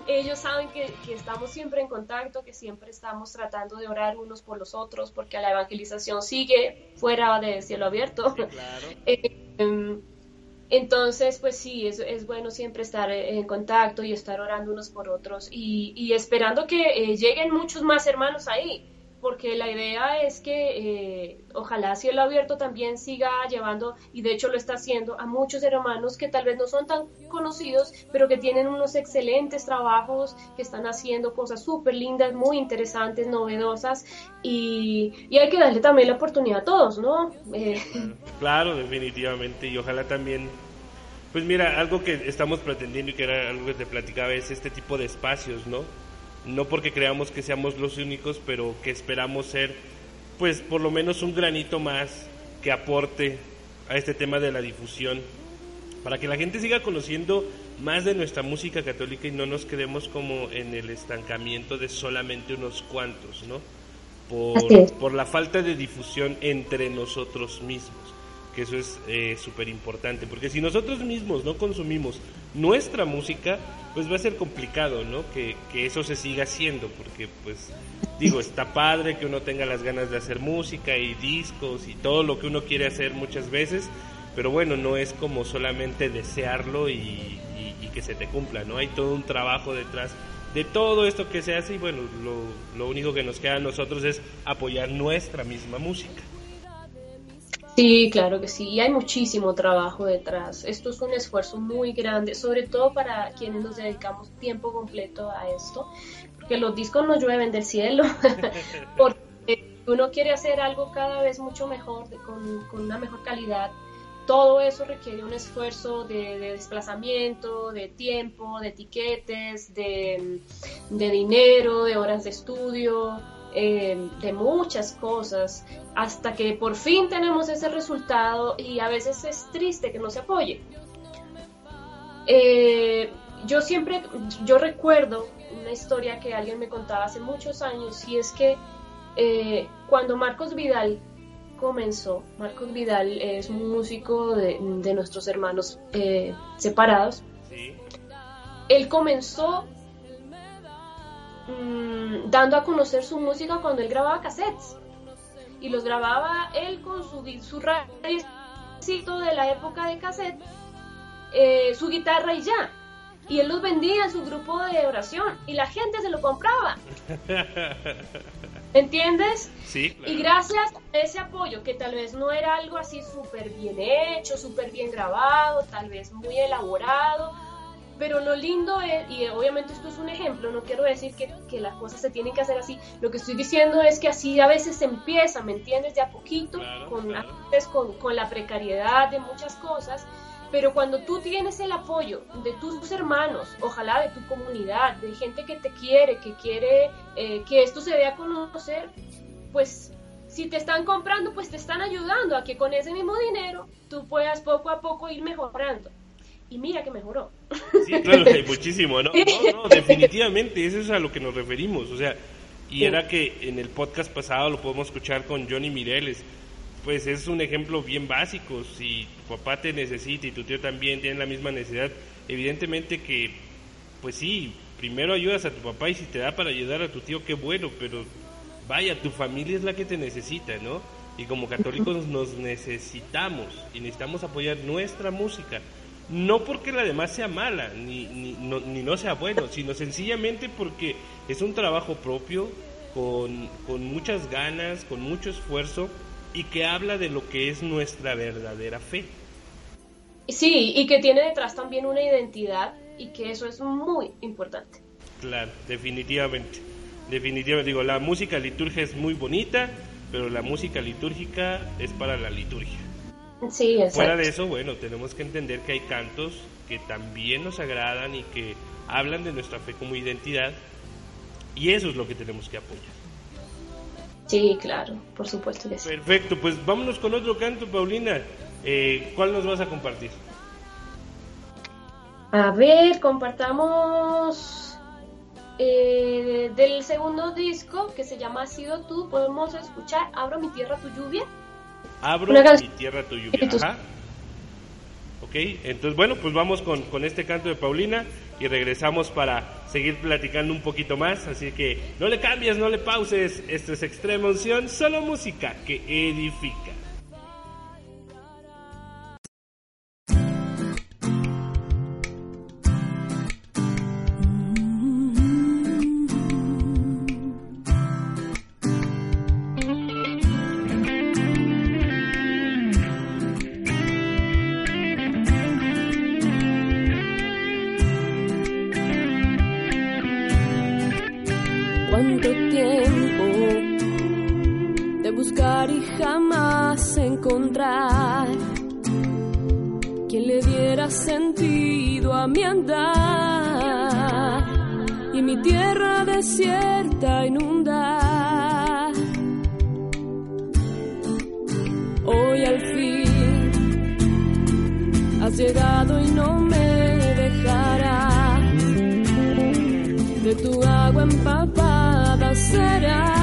ellos saben que, que estamos siempre en contacto, que siempre estamos tratando de orar unos por los otros, porque la evangelización sigue fuera de cielo abierto. claro. Eh, entonces, pues sí, es, es bueno siempre estar en contacto y estar orando unos por otros y, y esperando que eh, lleguen muchos más hermanos ahí, porque la idea es que eh, ojalá Cielo Abierto también siga llevando, y de hecho lo está haciendo, a muchos hermanos que tal vez no son tan conocidos, pero que tienen unos excelentes trabajos, que están haciendo cosas súper lindas, muy interesantes, novedosas, y, y hay que darle también la oportunidad a todos, ¿no? Eh, Claro, definitivamente. Y ojalá también, pues mira, algo que estamos pretendiendo y que era algo que te platicaba es este tipo de espacios, ¿no? No porque creamos que seamos los únicos, pero que esperamos ser, pues por lo menos un granito más que aporte a este tema de la difusión, para que la gente siga conociendo más de nuestra música católica y no nos quedemos como en el estancamiento de solamente unos cuantos, ¿no? Por, por la falta de difusión entre nosotros mismos, que eso es súper importante, porque si nosotros mismos no consumimos nuestra música, pues va a ser complicado, ¿no? Que, que eso se siga haciendo, porque pues digo, está padre que uno tenga las ganas de hacer música y discos y todo lo que uno quiere hacer muchas veces, pero bueno, no es como solamente desearlo y que se te cumpla, ¿no? Hay todo un trabajo detrás de todo esto que se hace y bueno, lo, lo único que nos queda a nosotros es apoyar nuestra misma música. Sí, claro que sí, y hay muchísimo trabajo detrás. Esto es un esfuerzo muy grande, sobre todo para quienes nos dedicamos tiempo completo a esto, porque los discos no llueven del cielo, porque uno quiere hacer algo cada vez mucho mejor, con una mejor calidad. todo eso requiere un esfuerzo de, desplazamiento, de tiempo, de etiquetes, de, dinero, de horas de estudio, eh, de muchas cosas, hasta que por fin tenemos ese resultado y a veces es triste que no se apoye. Eh, yo siempre, yo recuerdo una historia que alguien me contaba hace muchos años y es que eh, cuando Marcos Vidal comenzó, Marcos Vidal es un músico de, nuestros hermanos eh, separados, él comenzó mm, dando a conocer su música cuando él grababa cassettes y los grababa él con su, su de la época de cassette, eh, su guitarra y ya y él los vendía en su grupo de oración y la gente se lo compraba. ¿Entiendes? Sí. Y gracias a ese apoyo, que tal vez no era algo así súper bien hecho, súper bien grabado, tal vez muy elaborado, pero lo lindo es, y obviamente esto es un ejemplo, no quiero decir que, que, las cosas se tienen que hacer así, lo que estoy diciendo es que así a veces se empieza, ¿me entiendes? De a poquito, con, con, con la precariedad de muchas cosas, pero cuando tú tienes el apoyo de tus hermanos, ojalá de tu comunidad, de gente que te quiere, que quiere eh, que esto se dé a conocer, pues si te están comprando, pues te están ayudando a que con ese mismo dinero tú puedas poco a poco ir mejorando. Y mira que mejoró. Sí, claro, muchísimo, ¿no? No, no, definitivamente, eso es a lo que nos referimos. O sea, y era que en el podcast pasado lo podemos escuchar con Johnny Mireles pues es un ejemplo bien básico. Si tu papá te necesita y tu tío también tiene la misma necesidad, evidentemente que, pues sí, primero ayudas a tu papá y si te da para ayudar a tu tío, qué bueno, pero vaya, tu familia es la que te necesita, ¿no? Y como católicos nos necesitamos y necesitamos apoyar nuestra música. No porque la demás sea mala, ni, ni, no, ni no sea bueno, sino sencillamente porque es un trabajo propio, con, con muchas ganas, con mucho esfuerzo y que habla de lo que es nuestra verdadera fe. Sí, y que tiene detrás también una identidad y que eso es muy importante. Claro, definitivamente. Definitivamente, digo, la música litúrgica es muy bonita, pero la música litúrgica es para la liturgia. Sí, exacto. Fuera de eso, bueno, tenemos que entender que hay cantos que también nos agradan y que hablan de nuestra fe como identidad, y eso es lo que tenemos que apoyar. Sí, claro, por supuesto que sí. Perfecto, pues vámonos con otro canto, Paulina. Eh, ¿Cuál nos vas a compartir? A ver, compartamos eh, del segundo disco que se llama Ha sido tú. Podemos escuchar Abro mi tierra tu lluvia. Abro mi tierra tu lluvia. Ajá. Ok, entonces bueno, pues vamos con, con este canto de Paulina y regresamos para seguir platicando un poquito más. Así que no le cambies, no le pauses. Esto es Extrema Unción, solo música que edifica. Sentido a mi andar y mi tierra desierta inunda. Hoy al fin has llegado y no me dejarás. De tu agua empapada that I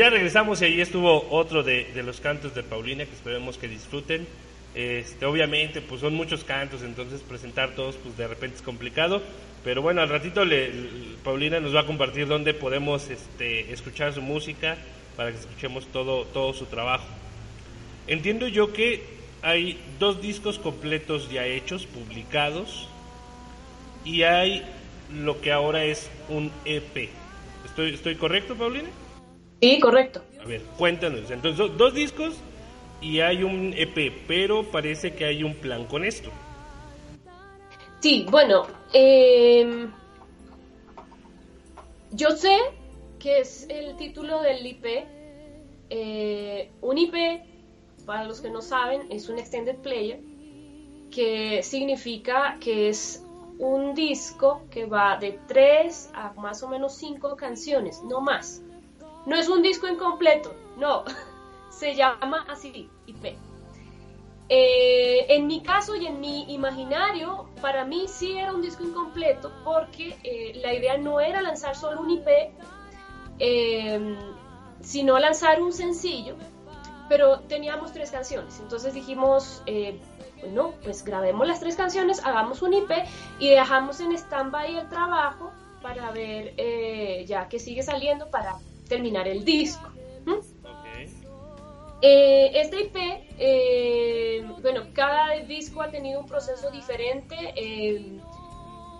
ya regresamos y ahí estuvo otro de, los cantos de Paulina que esperemos que disfruten. Este, obviamente, pues son muchos cantos, entonces presentar todos, pues de repente es complicado. Pero bueno, al ratito le, Paulina nos va a compartir dónde podemos este, escuchar su música para que escuchemos todo, su trabajo. Entiendo yo que hay dos discos completos ya hechos, publicados, y hay lo que ahora es un EP. ¿Estoy, estoy correcto, Paulina? Sí, correcto. A ver, cuéntanos. Entonces, do- dos discos y hay un EP, pero parece que hay un plan con esto. Sí, bueno, em, yo sé que es el título del IP. Eh, un IP, para los que no saben, es un extended player, que significa que es un disco que va de 3 a más o menos 5 canciones, no más. No es un disco incompleto, no. Se llama así, IP. Eh, en mi caso y en mi imaginario, para mí sí era un disco incompleto porque eh, la idea no era lanzar solo un IP, eh, sino lanzar un sencillo, pero teníamos tres canciones. Entonces dijimos, eh, bueno, pues grabemos las tres canciones, hagamos un IP y dejamos en stand-by el trabajo para ver eh, ya que sigue saliendo para terminar el disco. ¿Mm? Eh, este IP, eh, bueno, cada disco ha tenido un proceso diferente. eh,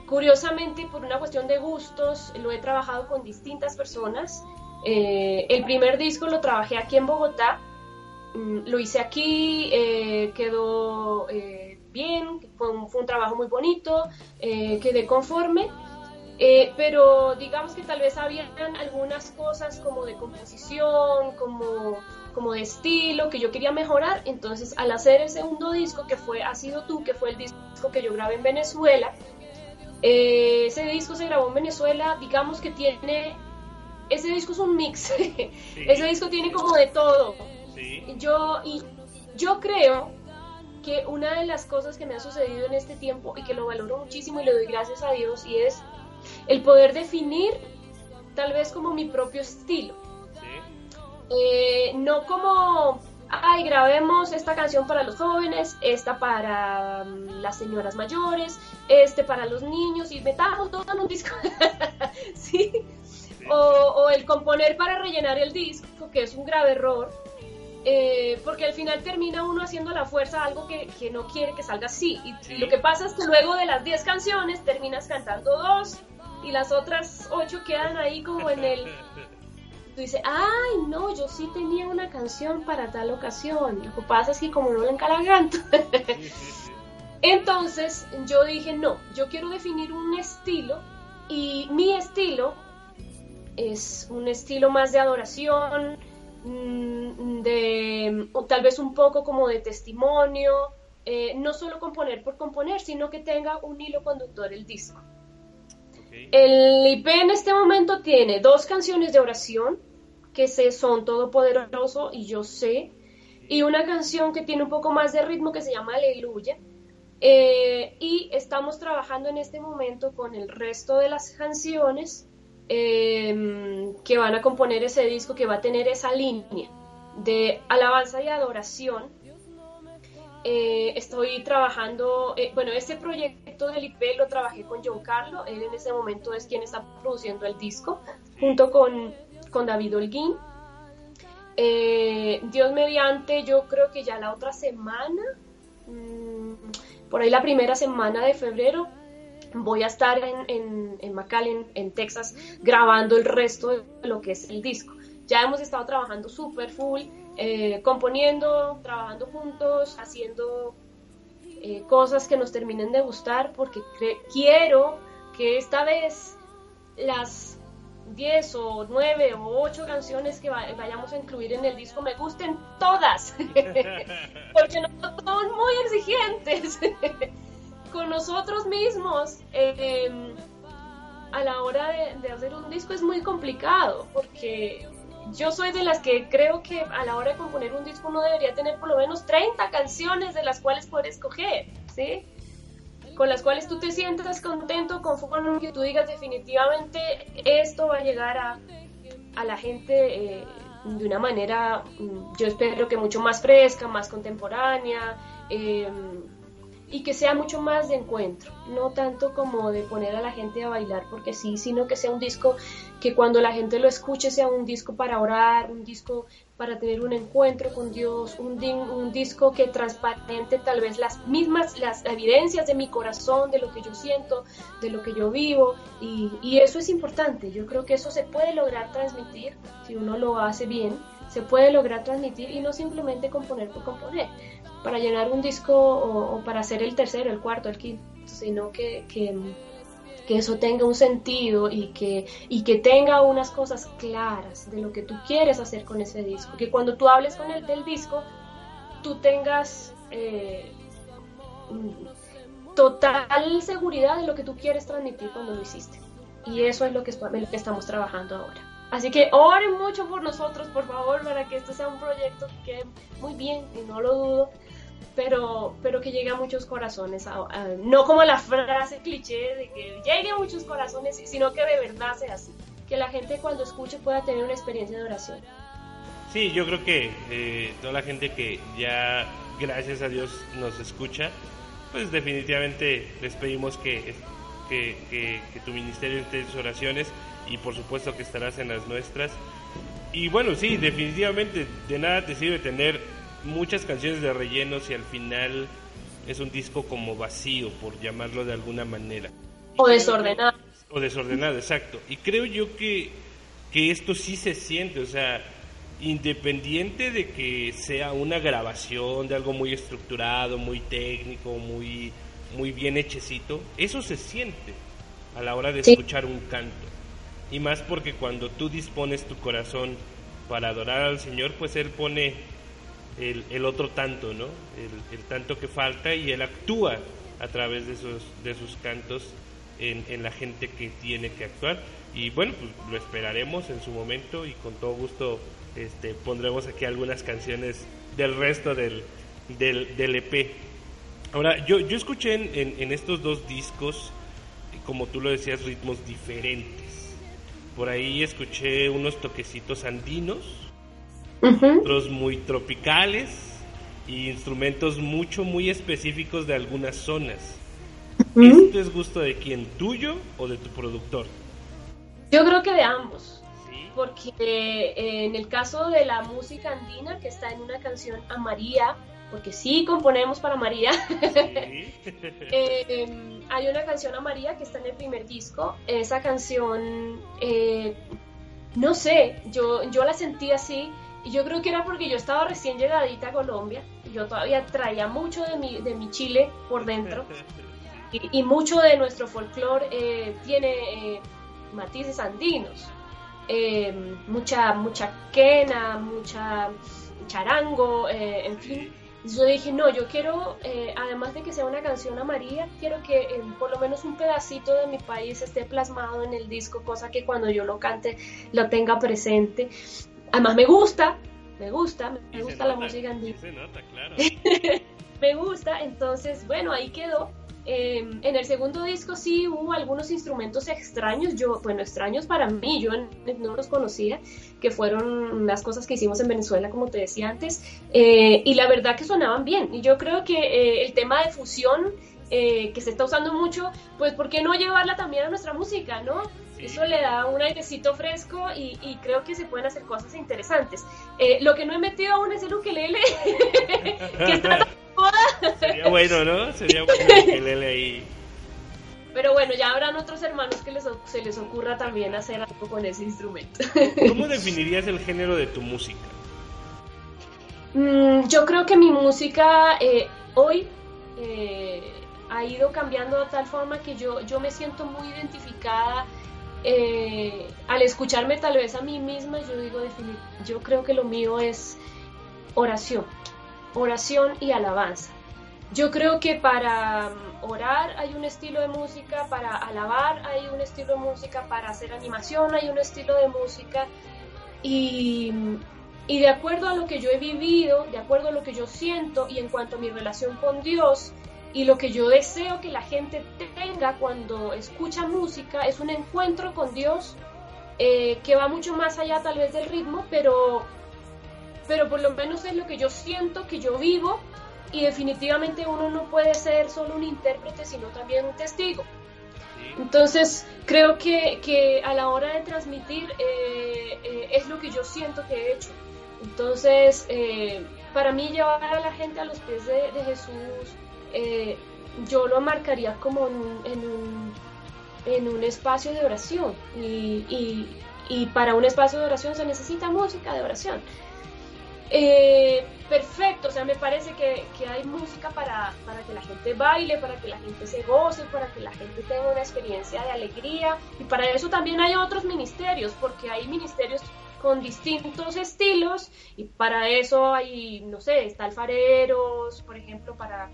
curiosamente, por una cuestión de gustos, lo he trabajado con distintas personas. El primer disco lo trabajé aquí en Bogotá. mm, Lo hice aquí, quedó bien, fue un, fue un trabajo muy bonito, quedé conforme. Eh, pero digamos que tal vez habían algunas cosas como de composición, como, como de estilo que yo quería mejorar. Entonces, al hacer el segundo disco, que fue Ha sido tú, que fue el disco que yo grabé en Venezuela, eh, ese disco se grabó en Venezuela, digamos que tiene, ese disco es un mix, ese disco tiene como de todo. Sí. Yo, y yo creo que una de las cosas que me ha sucedido en este tiempo y que lo valoro muchísimo y le doy gracias a Dios y es el poder definir tal vez como mi propio estilo. Sí. Eh, no como, ay, grabemos esta canción para los jóvenes, esta para mm, las señoras mayores, este para los niños y metamos todo en un disco. ¿Sí? O, o el componer para rellenar el disco, que es un grave error. eh, porque al final termina uno haciendo a la fuerza algo que, que no quiere que salga así. Y Sí. lo que pasa es que luego de las 10 canciones terminas cantando dos y las otras 8 quedan ahí como en el, tú dices, ay, no, yo sí tenía una canción para tal ocasión. Lo que pasa es que como no le encalaganto. Entonces yo dije, no, yo quiero definir un estilo y mi estilo es un estilo más de adoración, mm, de o tal vez un poco como de testimonio, eh, no solo componer por componer, sino que tenga un hilo conductor el disco. El IP en este momento tiene dos canciones de oración, que se son Todopoderoso y Yo sé, y una canción que tiene un poco más de ritmo que se llama Aleluya. Eh, y estamos trabajando en este momento con el resto de las canciones, eh, que van a componer ese disco que va a tener esa línea de alabanza y adoración. Eh, estoy trabajando, eh, bueno, este proyecto del IP lo trabajé con John Carlo, él en ese momento es quien está produciendo el disco, junto con, con David Holguín. Eh, Dios mediante, yo creo que ya la otra semana, mm, por ahí la primera semana de febrero, voy a estar en, en, en McAllen, en Texas, grabando el resto de lo que es el disco. Ya hemos estado trabajando súper full, eh, componiendo, trabajando juntos, haciendo eh, cosas que nos terminen de gustar, porque quiero que esta vez las 10 o 9 o 8 canciones que vayamos a incluir en el disco me gusten todas, porque no son muy exigentes con nosotros mismos. Em, a la hora de, de, hacer un disco es muy complicado porque yo soy de las que creo que a la hora de componer un disco uno debería tener por lo menos 30 canciones de las cuales poder escoger, ¿sí? Con las cuales tú te sientas contento, conforme que tú digas definitivamente esto va a llegar a, a la gente eh, de una manera, mm, yo espero que mucho más fresca, más contemporánea. Eh, y que sea mucho más de encuentro, no tanto como de poner a la gente a bailar porque sí, sino que sea un disco que cuando la gente lo escuche sea un disco para orar, un disco para tener un encuentro con Dios, un, un disco que transparente tal vez las mismas, las evidencias de mi corazón, de lo que yo siento, de lo que yo vivo y, y eso es importante, yo creo que eso se puede lograr transmitir si uno lo hace bien, se puede lograr transmitir y no simplemente componer por componer para llenar un disco o, para hacer el tercero, el cuarto, el quinto, sino que, que, eso tenga un sentido y que, y que tenga unas cosas claras de lo que tú quieres hacer con ese disco. Que cuando tú hables con el del disco, tú tengas eh, total seguridad de lo que tú quieres transmitir cuando lo hiciste. Y eso es lo que, lo que estamos trabajando ahora. Así que oren mucho por nosotros, por favor, para que esto sea un proyecto que muy bien, y no lo dudo, pero, pero que llegue a muchos corazones, no como la frase cliché de que llegue a muchos corazones, sino que de verdad sea así, que la gente cuando escuche pueda tener una experiencia de oración. Sí, yo creo que eh, toda la gente que ya, gracias a Dios, nos escucha, pues definitivamente les pedimos que, que, que, tu ministerio esté en sus oraciones y por supuesto que estarás en las nuestras. Y bueno, sí, definitivamente de nada te sirve tener muchas canciones de relleno si al final es un disco como vacío, por llamarlo de alguna manera. O desordenado. O desordenado, exacto. Y creo yo que, que esto sí se siente, o sea, independiente de que sea una grabación de algo muy estructurado, muy técnico, muy, muy bien hechecito, eso se siente a la hora de escuchar un canto. Y más porque cuando tú dispones tu corazón para adorar al Señor, pues Él pone el, otro tanto, ¿no? El, tanto que falta y él actúa a través de sus, de sus cantos en, la gente que tiene que actuar. Y bueno, pues lo esperaremos en su momento y con todo gusto este, pondremos aquí algunas canciones del resto del, del, EP. Ahora, yo, yo escuché en, en, estos dos discos, como tú lo decías, ritmos diferentes. Por ahí escuché unos toquecitos andinos, otros muy tropicales y instrumentos mucho, muy específicos de algunas zonas. ¿Esto es gusto de quién, tuyo o de tu productor? Yo creo que de ambos. Porque eh, en el caso de la música andina, que está en una canción a María, porque sí componemos para María, eh, hay una canción a María que está en el primer disco. Esa canción, eh, no sé, yo, yo la sentí así y yo creo que era porque yo estaba recién llegadita a Colombia, y yo todavía traía mucho de mi, de mi Chile por dentro, y, mucho de nuestro folclore eh, tiene eh, matices andinos, eh, mucha, mucha quena, mucha charango, en fin. Yo dije, no, yo quiero, además de que sea una canción a María, quiero que por lo menos un pedacito de mi país esté plasmado en el disco, cosa que cuando yo lo cante lo tenga presente. Además me gusta, me gusta, me gusta la música andina. Se nota, claro. me gusta, entonces, bueno, ahí quedó. Eh, en el segundo disco sí hubo algunos instrumentos extraños, yo, bueno, extraños para mí, yo no los conocía, que fueron las cosas que hicimos en Venezuela, como te decía antes, eh, y la verdad que sonaban bien. Y yo creo que eh, el tema de fusión que se está usando mucho, pues ¿por qué no llevarla también a nuestra música, no? Eso le da un airecito fresco y, creo que se pueden hacer cosas interesantes. lo que no he metido aún es el ukelele, que está Sería bueno, ¿no? Sería bueno ahí. Pero bueno, ya habrán otros hermanos que les, se les ocurra también hacer algo con ese instrumento. ¿Cómo definirías el género de tu música? Mm, yo creo que mi música eh, hoy eh, ha ido cambiando de tal forma que yo, yo me siento muy identificada. Eh, al escucharme tal vez a mí misma, yo digo, yo creo que lo mío es oración oración y alabanza. Yo creo que para mm, orar hay un estilo de música, para alabar hay un estilo de música, para hacer animación hay un estilo de música y, y, de acuerdo a lo que yo he vivido, de acuerdo a lo que yo siento y en cuanto a mi relación con Dios y lo que yo deseo que la gente tenga cuando escucha música es un encuentro con Dios eh, que va mucho más allá tal vez del ritmo, pero pero por lo menos es lo que yo siento, que yo vivo y definitivamente uno no puede ser solo un intérprete, sino también un testigo. Entonces, creo que, a la hora de transmitir eh, eh, es lo que yo siento que he hecho. Entonces, eh, para mí llevar a la gente a los pies de, Jesús, yo lo marcaría como en un, espacio de oración. Y, y para un espacio de oración se necesita música de oración. Eh, perfecto, o sea, me parece que, hay música para, que la gente baile, para que la gente se goce, para que la gente tenga una experiencia de alegría y para eso también hay otros ministerios, porque hay ministerios con distintos estilos y para eso hay, no sé, está alfareros, por ejemplo, para,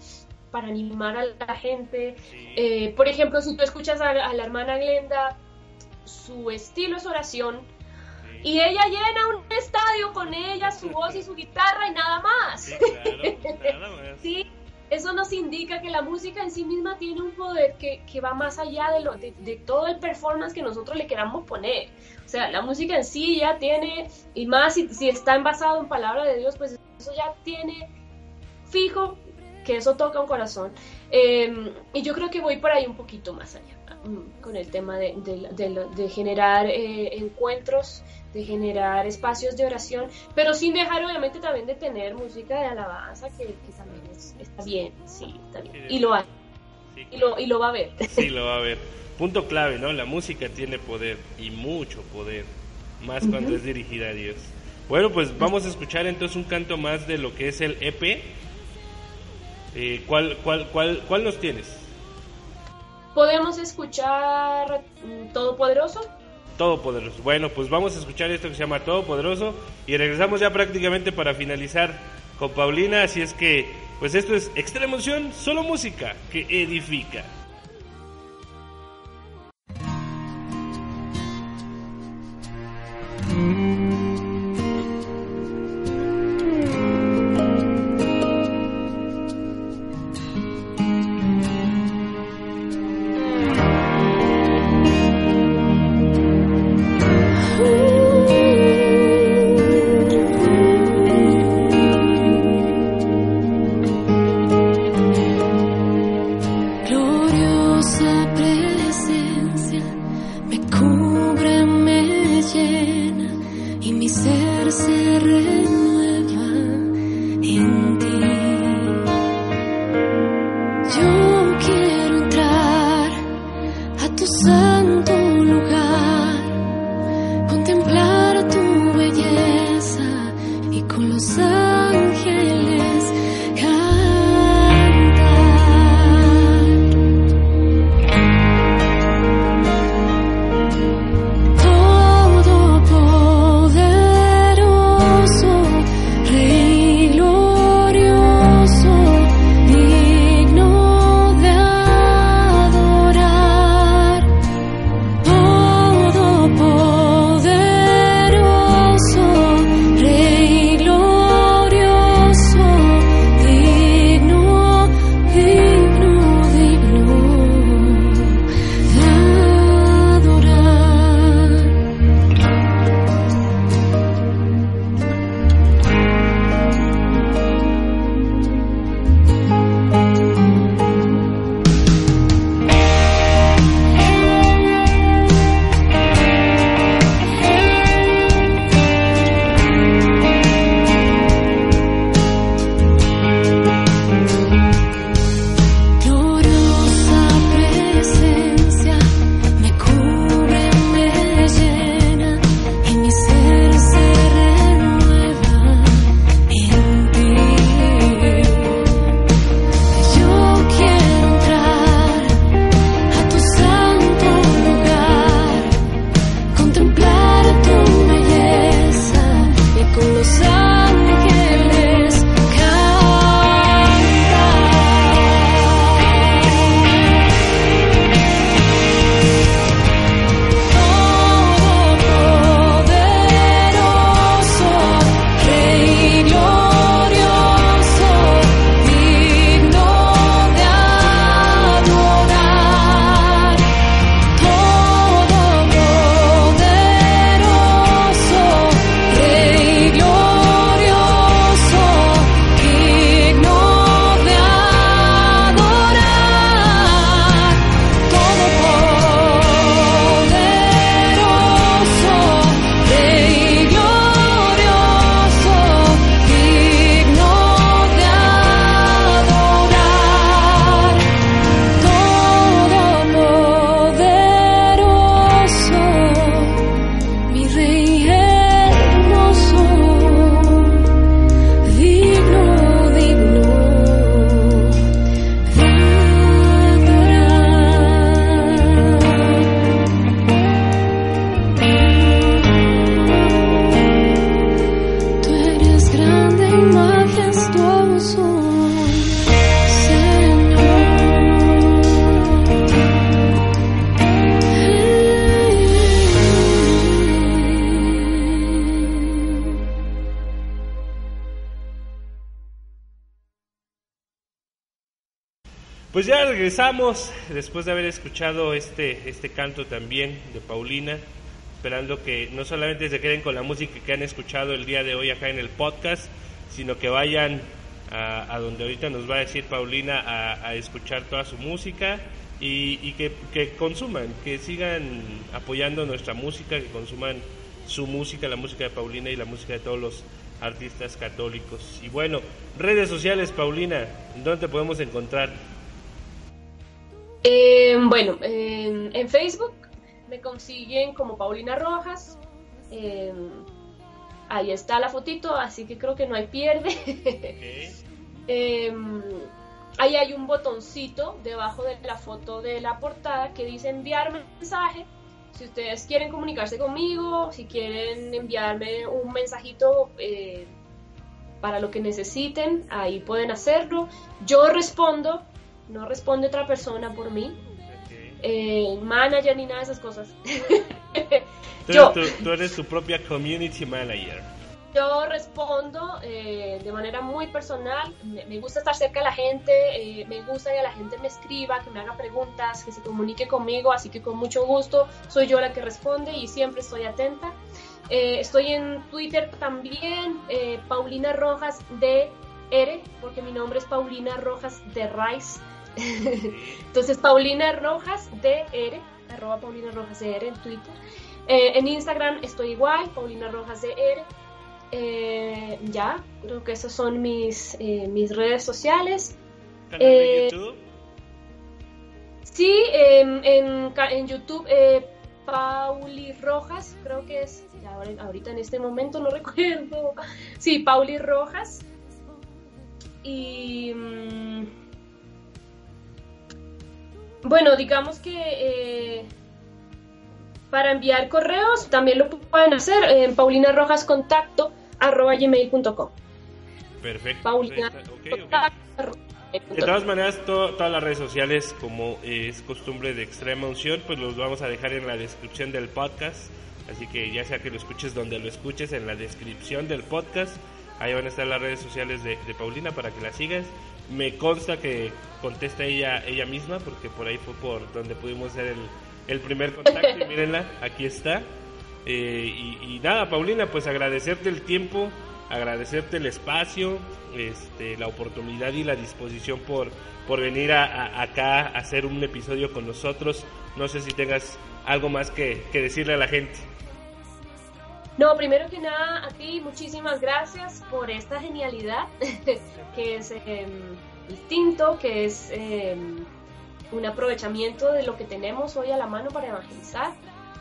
para animar a la gente. Eh, por ejemplo, si tú escuchas a la hermana Glenda, su estilo es oración, y ella llena un estadio con ella, su voz y su guitarra y nada más. Sí, sí, eso nos indica que la música en sí misma tiene un poder que, que va más allá de, lo, de, de, todo el performance que nosotros le queramos poner. O sea, la música en sí ya tiene, y más si, si está envasado en palabra de Dios, pues eso ya tiene fijo que eso toca un corazón. Em, y yo creo que voy por ahí un poquito más allá, mm, con el tema de, de generar eh, encuentros de generar espacios de oración, pero sin dejar obviamente también de tener música de alabanza, que, también está bien, sí, está bien. y lo hay. y, lo, y lo va a ver. Sí, lo va a ver. Punto clave, ¿no? La música tiene poder y mucho poder, más cuando es dirigida a Dios. Bueno, pues vamos a escuchar entonces un canto más de lo que es el EP. Eh, ¿cuál, cuál, cuál, ¿Cuál nos tienes? Podemos escuchar Todopoderoso. Todopoderoso. Bueno, pues vamos a escuchar esto que se llama Todopoderoso y regresamos ya prácticamente para finalizar con Paulina. Así es que, pues esto es Extrema Emoción, solo música que edifica. Mm. Pues ya regresamos después de haber escuchado este, este canto también de Paulina, esperando que no solamente se queden con la música que han escuchado el día de hoy acá en el podcast, sino que vayan a, donde ahorita nos va a decir Paulina a, escuchar toda su música y, que, que, consuman, que sigan apoyando nuestra música, que consuman su música, la música de Paulina y la música de todos los artistas católicos. Y bueno, redes sociales, Paulina, ¿dónde te podemos encontrar? Eh, bueno, en Facebook me consiguen como Paulina Rojas. Eh, ahí está la fotito, así que creo que no hay pierde. Eh, ahí hay un botoncito debajo de la foto de la portada que dice enviar mensaje. Si ustedes quieren comunicarse conmigo, si quieren enviarme un mensajito para lo que necesiten, ahí pueden hacerlo. Yo respondo no responde otra persona por mí. Eh, manager ni nada de esas cosas. tú, yo, tú, eres tu propia community manager. Yo respondo eh, de manera muy personal. Me, gusta estar cerca de la gente. Eh, me gusta que la gente me escriba, que me haga preguntas, que se comunique conmigo. Así que con mucho gusto soy yo la que responde y siempre estoy atenta. estoy en Twitter también, Paulina Rojas de R, porque mi nombre es Paulina Rojas de Rice. Entonces, Paulina Rojas DR, arroba Paulina Rojas DR en Twitter. Eh, en Instagram estoy igual, Paulina Rojas DR. Eh, ya, creo que esas son mis, eh, mis redes sociales. ¿Canal de YouTube? Sí, en, en, YouTube, Pauli Rojas, creo que es, ahorita en este momento no recuerdo. Sí, Pauli Rojas. Y. Mm, bueno, digamos que eh, para enviar correos también lo pueden hacer en paulinarojascontacto.com. Perfecto. Paulina De todas maneras, todas las redes sociales, como es costumbre de extrema unción, pues los vamos a dejar en la descripción del podcast. Así que ya sea que lo escuches donde lo escuches, en la descripción del podcast, ahí van a estar las redes sociales de, de Paulina para que la sigas. Me consta que contesta ella ella misma, porque por ahí fue por donde pudimos hacer el, primer contacto. y mírenla, aquí está. Eh, y, nada, Paulina, pues agradecerte el tiempo, agradecerte el espacio, este, la oportunidad y la disposición por, por venir a, acá a hacer un episodio con nosotros. No sé si tengas algo más que, decirle a la gente. No, primero que nada, a ti muchísimas gracias por esta genialidad que es em, distinto, que es em, un aprovechamiento de lo que tenemos hoy a la mano para evangelizar.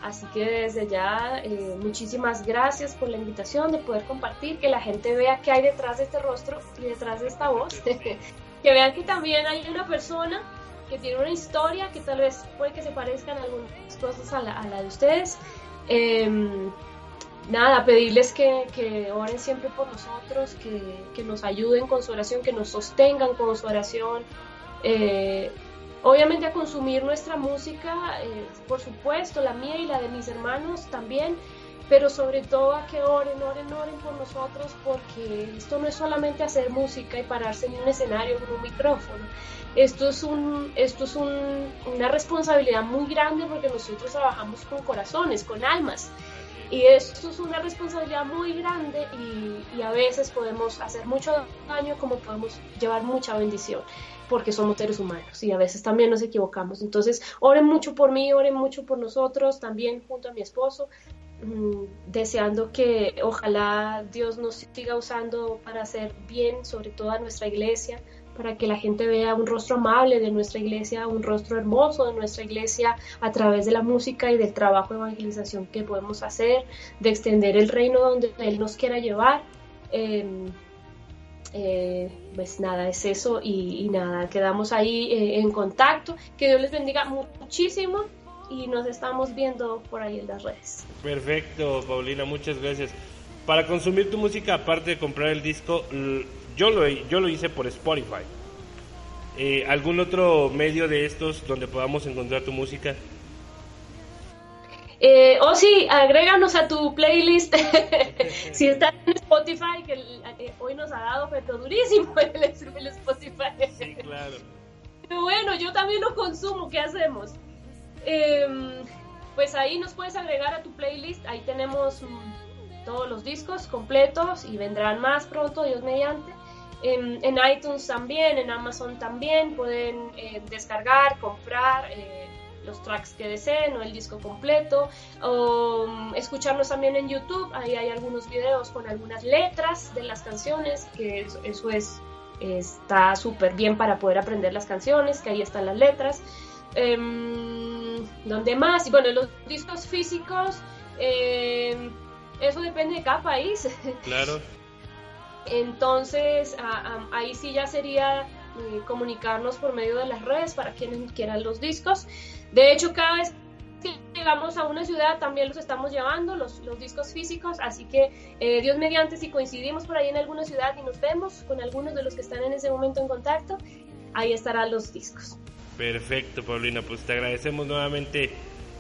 Así que desde ya eh, muchísimas gracias por la invitación de poder compartir, que la gente vea qué hay detrás de este rostro y detrás de esta voz, que vean que también hay una persona que tiene una historia que tal vez puede que se parezcan algunas cosas a la, a la de ustedes. Nada, pedirles que, que, oren siempre por nosotros, que, que, nos ayuden con su oración, que nos sostengan con su oración. Eh, obviamente a consumir nuestra música, eh, por supuesto, la mía y la de mis hermanos también, pero sobre todo a que oren, oren, oren por nosotros, porque esto no es solamente hacer música y pararse en un escenario con un micrófono. Esto es, un, esto es un, una responsabilidad muy grande porque nosotros trabajamos con corazones, con almas. Y esto es una responsabilidad muy grande y, a veces podemos hacer mucho daño como podemos llevar mucha bendición porque somos seres humanos y a veces también nos equivocamos. Entonces, oren mucho por mí, oren mucho por nosotros, también junto a mi esposo, mm, deseando que ojalá Dios nos siga usando para hacer bien, sobre todo a nuestra iglesia, para que la gente vea un rostro amable de nuestra iglesia, un rostro hermoso de nuestra iglesia a través de la música y del trabajo de evangelización que podemos hacer, de extender el reino donde Él nos quiera llevar. Em, eh, pues nada, es eso y, nada, quedamos ahí eh, en contacto. Que Dios les bendiga muchísimo y nos estamos viendo por ahí en las redes. Perfecto, Paulina, muchas gracias. Para consumir tu música, aparte de comprar el disco, yo lo, yo lo hice por Spotify. Eh, ¿Algún otro medio de estos donde podamos encontrar tu música? Eh, oh sí, agréganos a tu playlist. si estás en Spotify, que hoy nos ha dado pero durísimo el, Spotify. Sí, claro. bueno, yo también lo consumo, ¿qué hacemos? Em, pues ahí nos puedes agregar a tu playlist, ahí tenemos todos los discos completos y vendrán más pronto, Dios mediante. En, iTunes también, en Amazon también, pueden eh, descargar, comprar. Eh, los tracks que deseen o el disco completo, o mm, escucharnos también en YouTube, ahí hay algunos videos con algunas letras de las canciones, que eso, es está súper bien para poder aprender las canciones, que ahí están las letras. Em, ¿Dónde más? Y bueno, los discos físicos, em, eso depende de cada país. Claro. Entonces, ahí sí ya sería eh, comunicarnos por medio de las redes para quienes quieran los discos. De hecho, cada vez que llegamos a una ciudad también los estamos llevando, los, los discos físicos, así que eh, Dios mediante, si coincidimos por ahí en alguna ciudad y nos vemos con algunos de los que están en ese momento en contacto, ahí estarán los discos. Perfecto, Paulina, pues te agradecemos nuevamente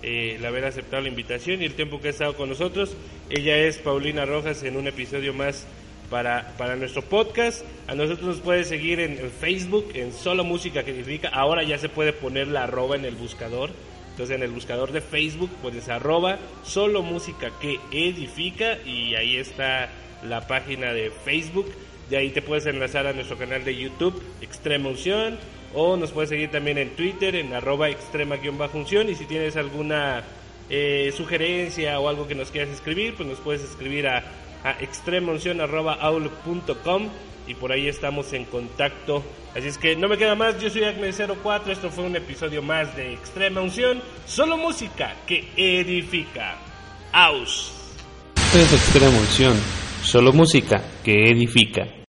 eh, el haber aceptado la invitación y el tiempo que ha estado con nosotros. Ella es Paulina Rojas en un episodio más para, para nuestro podcast. A nosotros nos puede seguir en, Facebook, en Solo Música que significa. Ahora ya se puede poner la arroba en el buscador. Entonces en el buscador de Facebook pones arroba Solo Música que edifica y ahí está la página de Facebook. De ahí te puedes enlazar a nuestro canal de YouTube, Extrema Unción. O nos puedes seguir también en Twitter, en arroba extrema-unción. Y si tienes alguna eh, sugerencia o algo que nos quieras escribir, pues nos puedes escribir a a extremonción.outlook.com y por ahí estamos en contacto. Así es que no me queda más, yo soy Acme04, esto fue un episodio más de Extrema Unción, solo música que edifica. Aus. Es Extrema Unción, solo música que edifica.